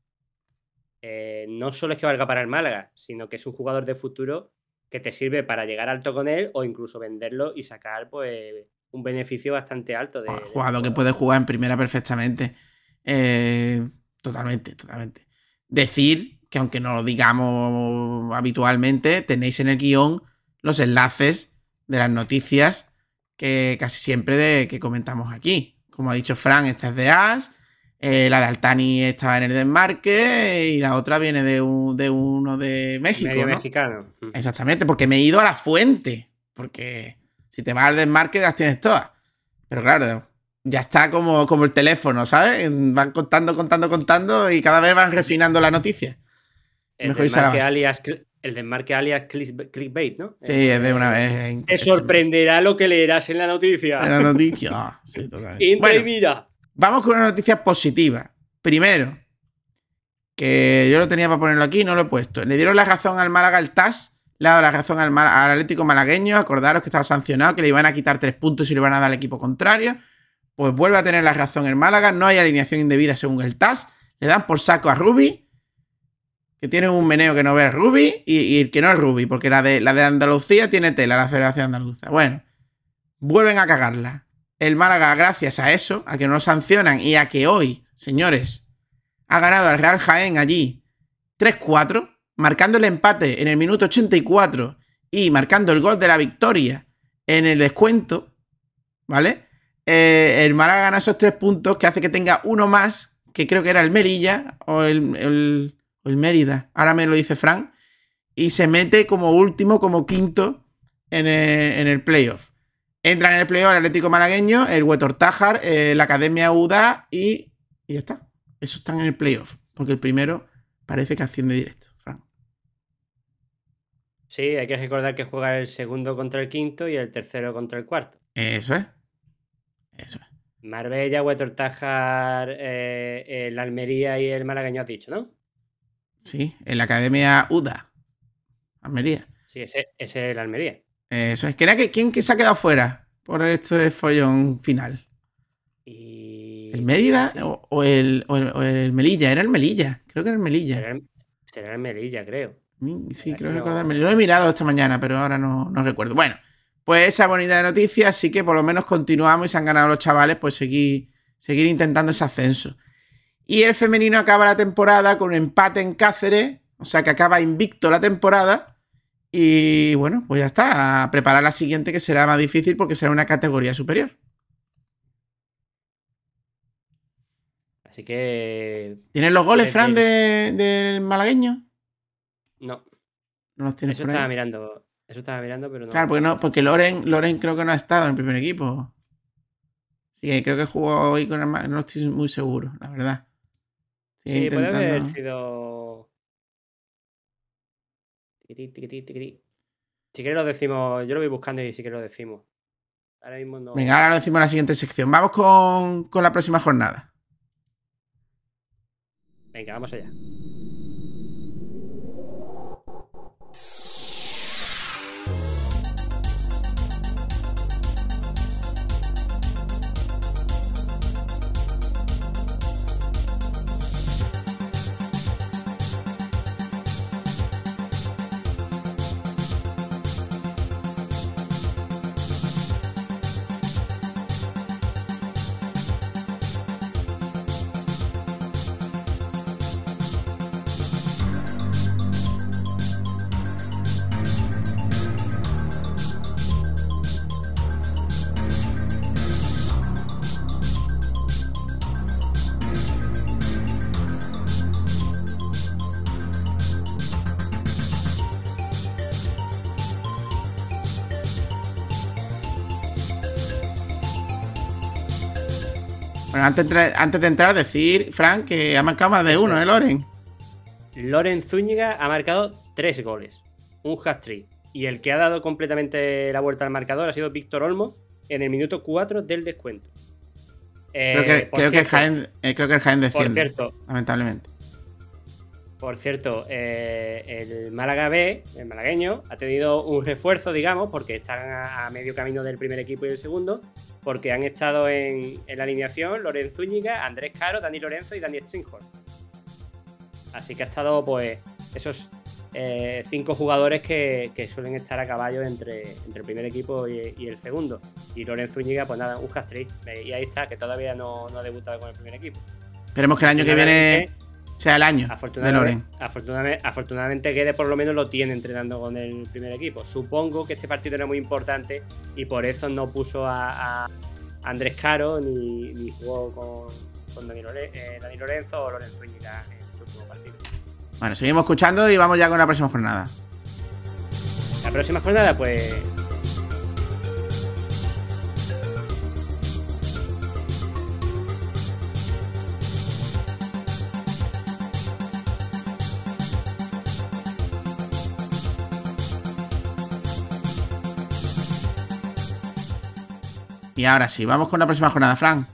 eh, no solo es que valga para el Málaga, sino que es un jugador de futuro que te sirve para llegar alto con él o incluso venderlo y sacar pues un beneficio bastante alto de, de- jugador que puede jugar en primera perfectamente. Eh, totalmente, totalmente. Decir que aunque no lo digamos habitualmente, tenéis en el guion los enlaces de las noticias que casi siempre de, que comentamos aquí. Como ha dicho Fran, esta es de As, eh, la de Altani estaba en el desmarque y la otra viene de, un- de uno de México. medio ¿no? mexicano. Exactamente, porque me he ido a la fuente. Porque si te vas al desmarque, las tienes todas. Pero claro, ya está como, como el teléfono, ¿sabes? Van contando, contando, contando y cada vez van refinando la noticia. El Mejor desmarque alias, el desmarque alias click- clickbait, ¿no? Sí, es de una vez. Te sorprenderá lo que leerás en la noticia. En la noticia. <laughs> ah, sí, totalmente. Entra y mira. vamos con una noticia positiva. Primero, que yo lo tenía para ponerlo aquí, no lo he puesto. Le dieron la razón al Málaga el TAS, le ha dado la razón al, Mal- al Atlético Malagueño. Acordaros que estaba sancionado, que le iban a quitar tres puntos y le iban a dar al equipo contrario. Pues vuelve a tener la razón el Málaga. No hay alineación indebida según el TAS. Le dan por saco a Rubi, que tiene un meneo que no ve a Rubi, y, y el que no es Rubi, porque la de, la de Andalucía tiene tela, la Federación Andaluza. Bueno, vuelven a cagarla. El Málaga, gracias a eso, a que no sancionan y a que hoy, señores, ha ganado al Real Jaén allí 3-4, marcando el empate en el minuto 84 y marcando el gol de la victoria en el descuento, ¿vale? Eh, el Málaga gana esos tres puntos que hace que tenga uno más, que creo que era el Merilla o el, el Mérida, ahora me lo dice Frank, y se mete como último, como quinto en el, en el playoff. Entran en el playoff el Atlético Malagueño, el Huetor Tájar, eh, la Academia UDA y, y ya está. Esos están en el playoff, porque el primero parece que asciende directo. Frank. Sí, hay que recordar que juega el segundo contra el quinto y el tercero contra el cuarto. Eso es. Eso es. Marbella, Huetor Tájar, eh, el Almería y el Malagueño has dicho, ¿no? Sí, en la Academia UDA. Almería. Sí, ese, ese es el Almería. Eso es. ¿Quién, que- quién que se ha quedado fuera por este follón final? ¿El Mérida o, o el, o el- o el Melilla? Era el Melilla. Creo que era el Melilla. Será el, será el Melilla, creo. Mm, Sí, creo que no. Lo he mirado esta mañana, pero ahora no, no recuerdo. Bueno, pues esa bonita noticia, así que por lo menos continuamos y se han ganado los chavales, pues seguir, seguir intentando ese ascenso. Y el femenino acaba la temporada con un empate en Cáceres, o sea que acaba invicto la temporada. Y bueno, pues ya está, a preparar la siguiente que será más difícil porque será una categoría superior. Así que. ¿Tienes los goles, Fran, el- de- del malagueño? No, No los tienes eso por ahí. estaba mirando. Eso estaba mirando, pero no. Claro, porque, no, porque Loren, Loren creo que no ha estado en el primer equipo. Sí, creo que jugó hoy con el No estoy muy seguro, la verdad. Sí, puede haber intentando- sido. Tiquití, tiquití, tiquití. Si quieres lo decimos, yo lo voy buscando y si quieres lo decimos. Ahora mismo no. Venga, ahora lo decimos en la siguiente sección. Vamos con, con la próxima jornada. Venga, vamos allá. Antes, de- antes de entrar, decir, Frank, que ha marcado más de uno. ¿eh, Loren? Loren Zúñiga ha marcado tres goles, un hat-trick. Y el que ha dado completamente la vuelta al marcador ha sido Víctor Olmo en el minuto 4 del descuento. Creo Eh, que, por creo, que el cierto- Jaén, eh, creo que el Jaén Por desciende, cierto, lamentablemente. Por cierto, eh, el Málaga B, el malagueño, ha tenido un refuerzo, digamos, porque están a, a medio camino del primer equipo y el segundo, porque han estado en, en la alineación Lorenzo Zúñiga, Andrés Caro, Dani Lorenzo y Dani Stringhorst. Así que ha estado, pues, esos eh, cinco jugadores que, que suelen estar a caballo entre, entre el primer equipo y, y el segundo. Y Lorenzo Zúñiga, pues nada, un hat-trick. Eh, Y ahí está, que todavía no, no ha debutado con el primer equipo. Esperemos que el año que viene sea el año de Afortunadamente, Loren. afortunadamente, afortunadamente Guede por lo menos lo tiene entrenando con el primer equipo. Supongo que este partido era muy importante y por eso no puso a, a Andrés Caro ni, ni jugó con, con Dani, Lore- eh, Dani Lorenzo o Lorenzo Zúñiga en su último partido. Bueno, seguimos escuchando y vamos ya con la próxima jornada. La próxima jornada, pues. Ahora sí, vamos con la próxima jornada, Frank.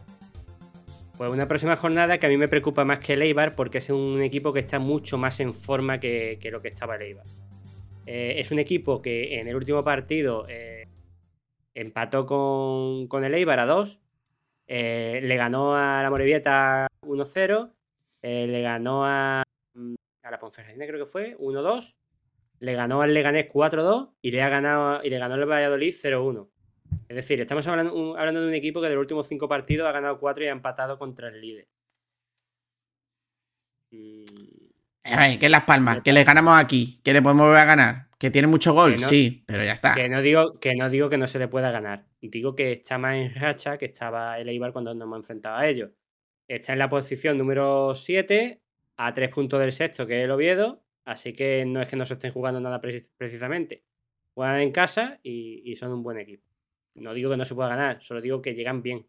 Pues una próxima jornada que a mí me preocupa más que el Eibar porque es un equipo que está mucho más en forma que, que lo que estaba el Eibar. Eh, es un equipo que en el último partido eh, empató con, con el Eibar a 2, eh, le ganó a la Morevieta 1-0, eh, le ganó a, mm, a la Ponferradina creo que fue 1-2, le ganó al Leganés 4-2 y le ha ganado y le ganó el Valladolid 0-1. Es decir, estamos hablando, un- hablando de un equipo que de los últimos cinco partidos ha ganado cuatro y ha empatado contra el líder. Eh, ay, que es Las Palmas, que le ganamos aquí, que le podemos volver a ganar. Que tiene mucho gol, Que no- sí, pero ya está. Que no, digo, que no digo que no se le pueda ganar. Digo que está más en racha que estaba el Eibar cuando nos hemos enfrentado a ellos. Está en la posición número 7, a tres puntos del sexto, que es el Oviedo. Así que no es que no se estén jugando nada preci- precisamente. Juegan en casa y, y son un buen equipo. No digo que no se pueda ganar, solo digo que llegan bien.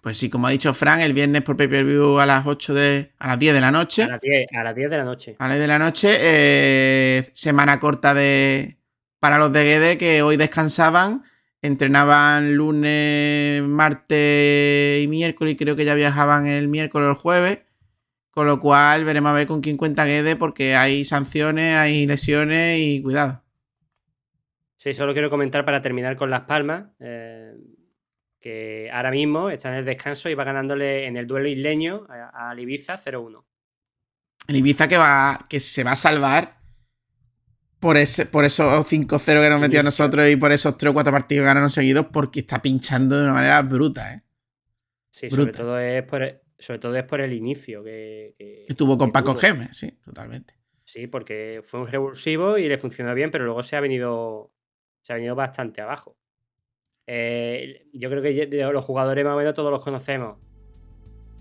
Pues sí, como ha dicho Frank, el viernes por pay-per-view a las 8 de. a las 10 de la noche. A las 10, a las 10 de la noche. A las 10 de la noche. eh, semana corta de. para los de Guede que hoy descansaban. Entrenaban lunes, martes y miércoles. Y creo que ya viajaban el miércoles o el jueves. Con lo cual veremos a ver con quién cuenta Guede. Porque hay sanciones, hay lesiones y cuidado. Sí, solo quiero comentar para terminar con Las Palmas, eh, que ahora mismo está en el descanso y va ganándole en el duelo isleño a, Ibiza 0-1. El Ibiza que va. que se va a salvar. Por, ese, por esos 5-0 que nos metió a nosotros y por esos 3 o 4 partidos que ganaron seguidos, porque está pinchando de una manera bruta, ¿eh? Sí, sobre todo, es por, el- sobre todo es por el inicio que, que- Que tuvo con que Paco. Gemes, sí, totalmente. Sí, porque fue un revulsivo y le funcionó bien, pero luego se ha venido, se ha venido bastante abajo. Eh, yo creo que los jugadores más o menos todos los conocemos.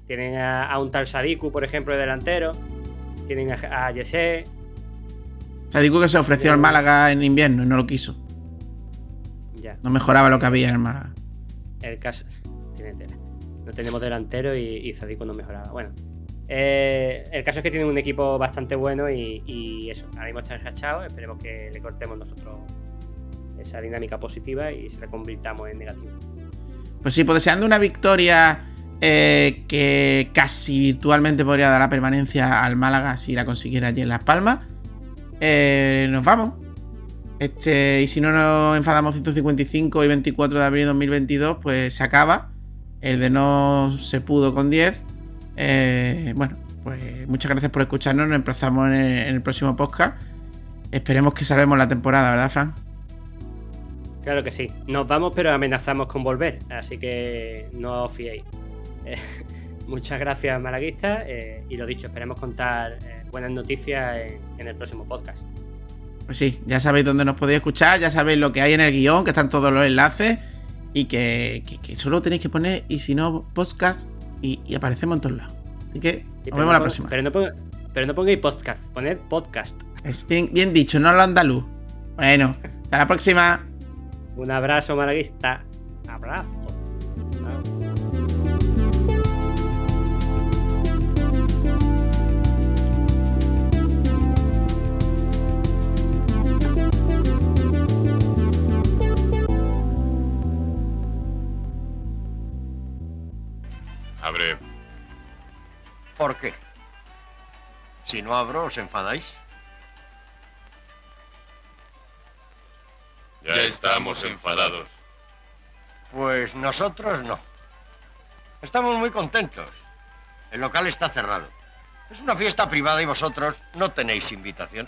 Tienen a, a un tal Sadiku, por ejemplo, de delantero. Tienen a, a sea, digo que se ofreció al Málaga en invierno y no lo quiso. Ya. No mejoraba lo que había en el Málaga. El caso. Tiene tela. No tenemos delantero y, y Zadiku no mejoraba. Bueno. eh, el caso es que tienen un equipo bastante bueno y, y eso. Ahora mismo está enrachado. Esperemos que le cortemos nosotros esa dinámica positiva y se la convirtamos en negativo. Pues sí, pues deseando una victoria eh, que casi virtualmente podría dar la permanencia al Málaga si la consiguiera allí en Las Palmas. Eh, nos vamos. Este, y si no nos enfadamos 155 y 24 de abril de 2022, pues se acaba. El de no se pudo con 10. Eh, bueno, pues muchas gracias por escucharnos. Nos empezamos en el, en el próximo podcast. Esperemos que salvemos la temporada, ¿verdad, Fran? Claro que sí. Nos vamos, pero amenazamos con volver. Así que no os fiéis. <laughs> Eh, muchas gracias, malaguistas. eh, y lo dicho, esperemos contar eh, buenas noticias en, en el próximo podcast. Pues sí, ya sabéis dónde nos podéis escuchar, ya sabéis lo que hay en el guion, que están todos los enlaces y que, que- que solo tenéis que poner y si no, podcast y, y aparecemos en todos lados. Así que Sí, nos vemos no la próxima. Pero no, ponga- pero no pongáis podcast, poned podcast. Es bien, bien dicho, no lo andaluz. Bueno, hasta la próxima. Un abrazo malaguista. Abrazo. Abre. ¿Por qué? Si no abro, os enfadáis. Ya estamos enfadados. Pues nosotros no. Estamos muy contentos. El local está cerrado. Es una fiesta privada y vosotros no tenéis invitación.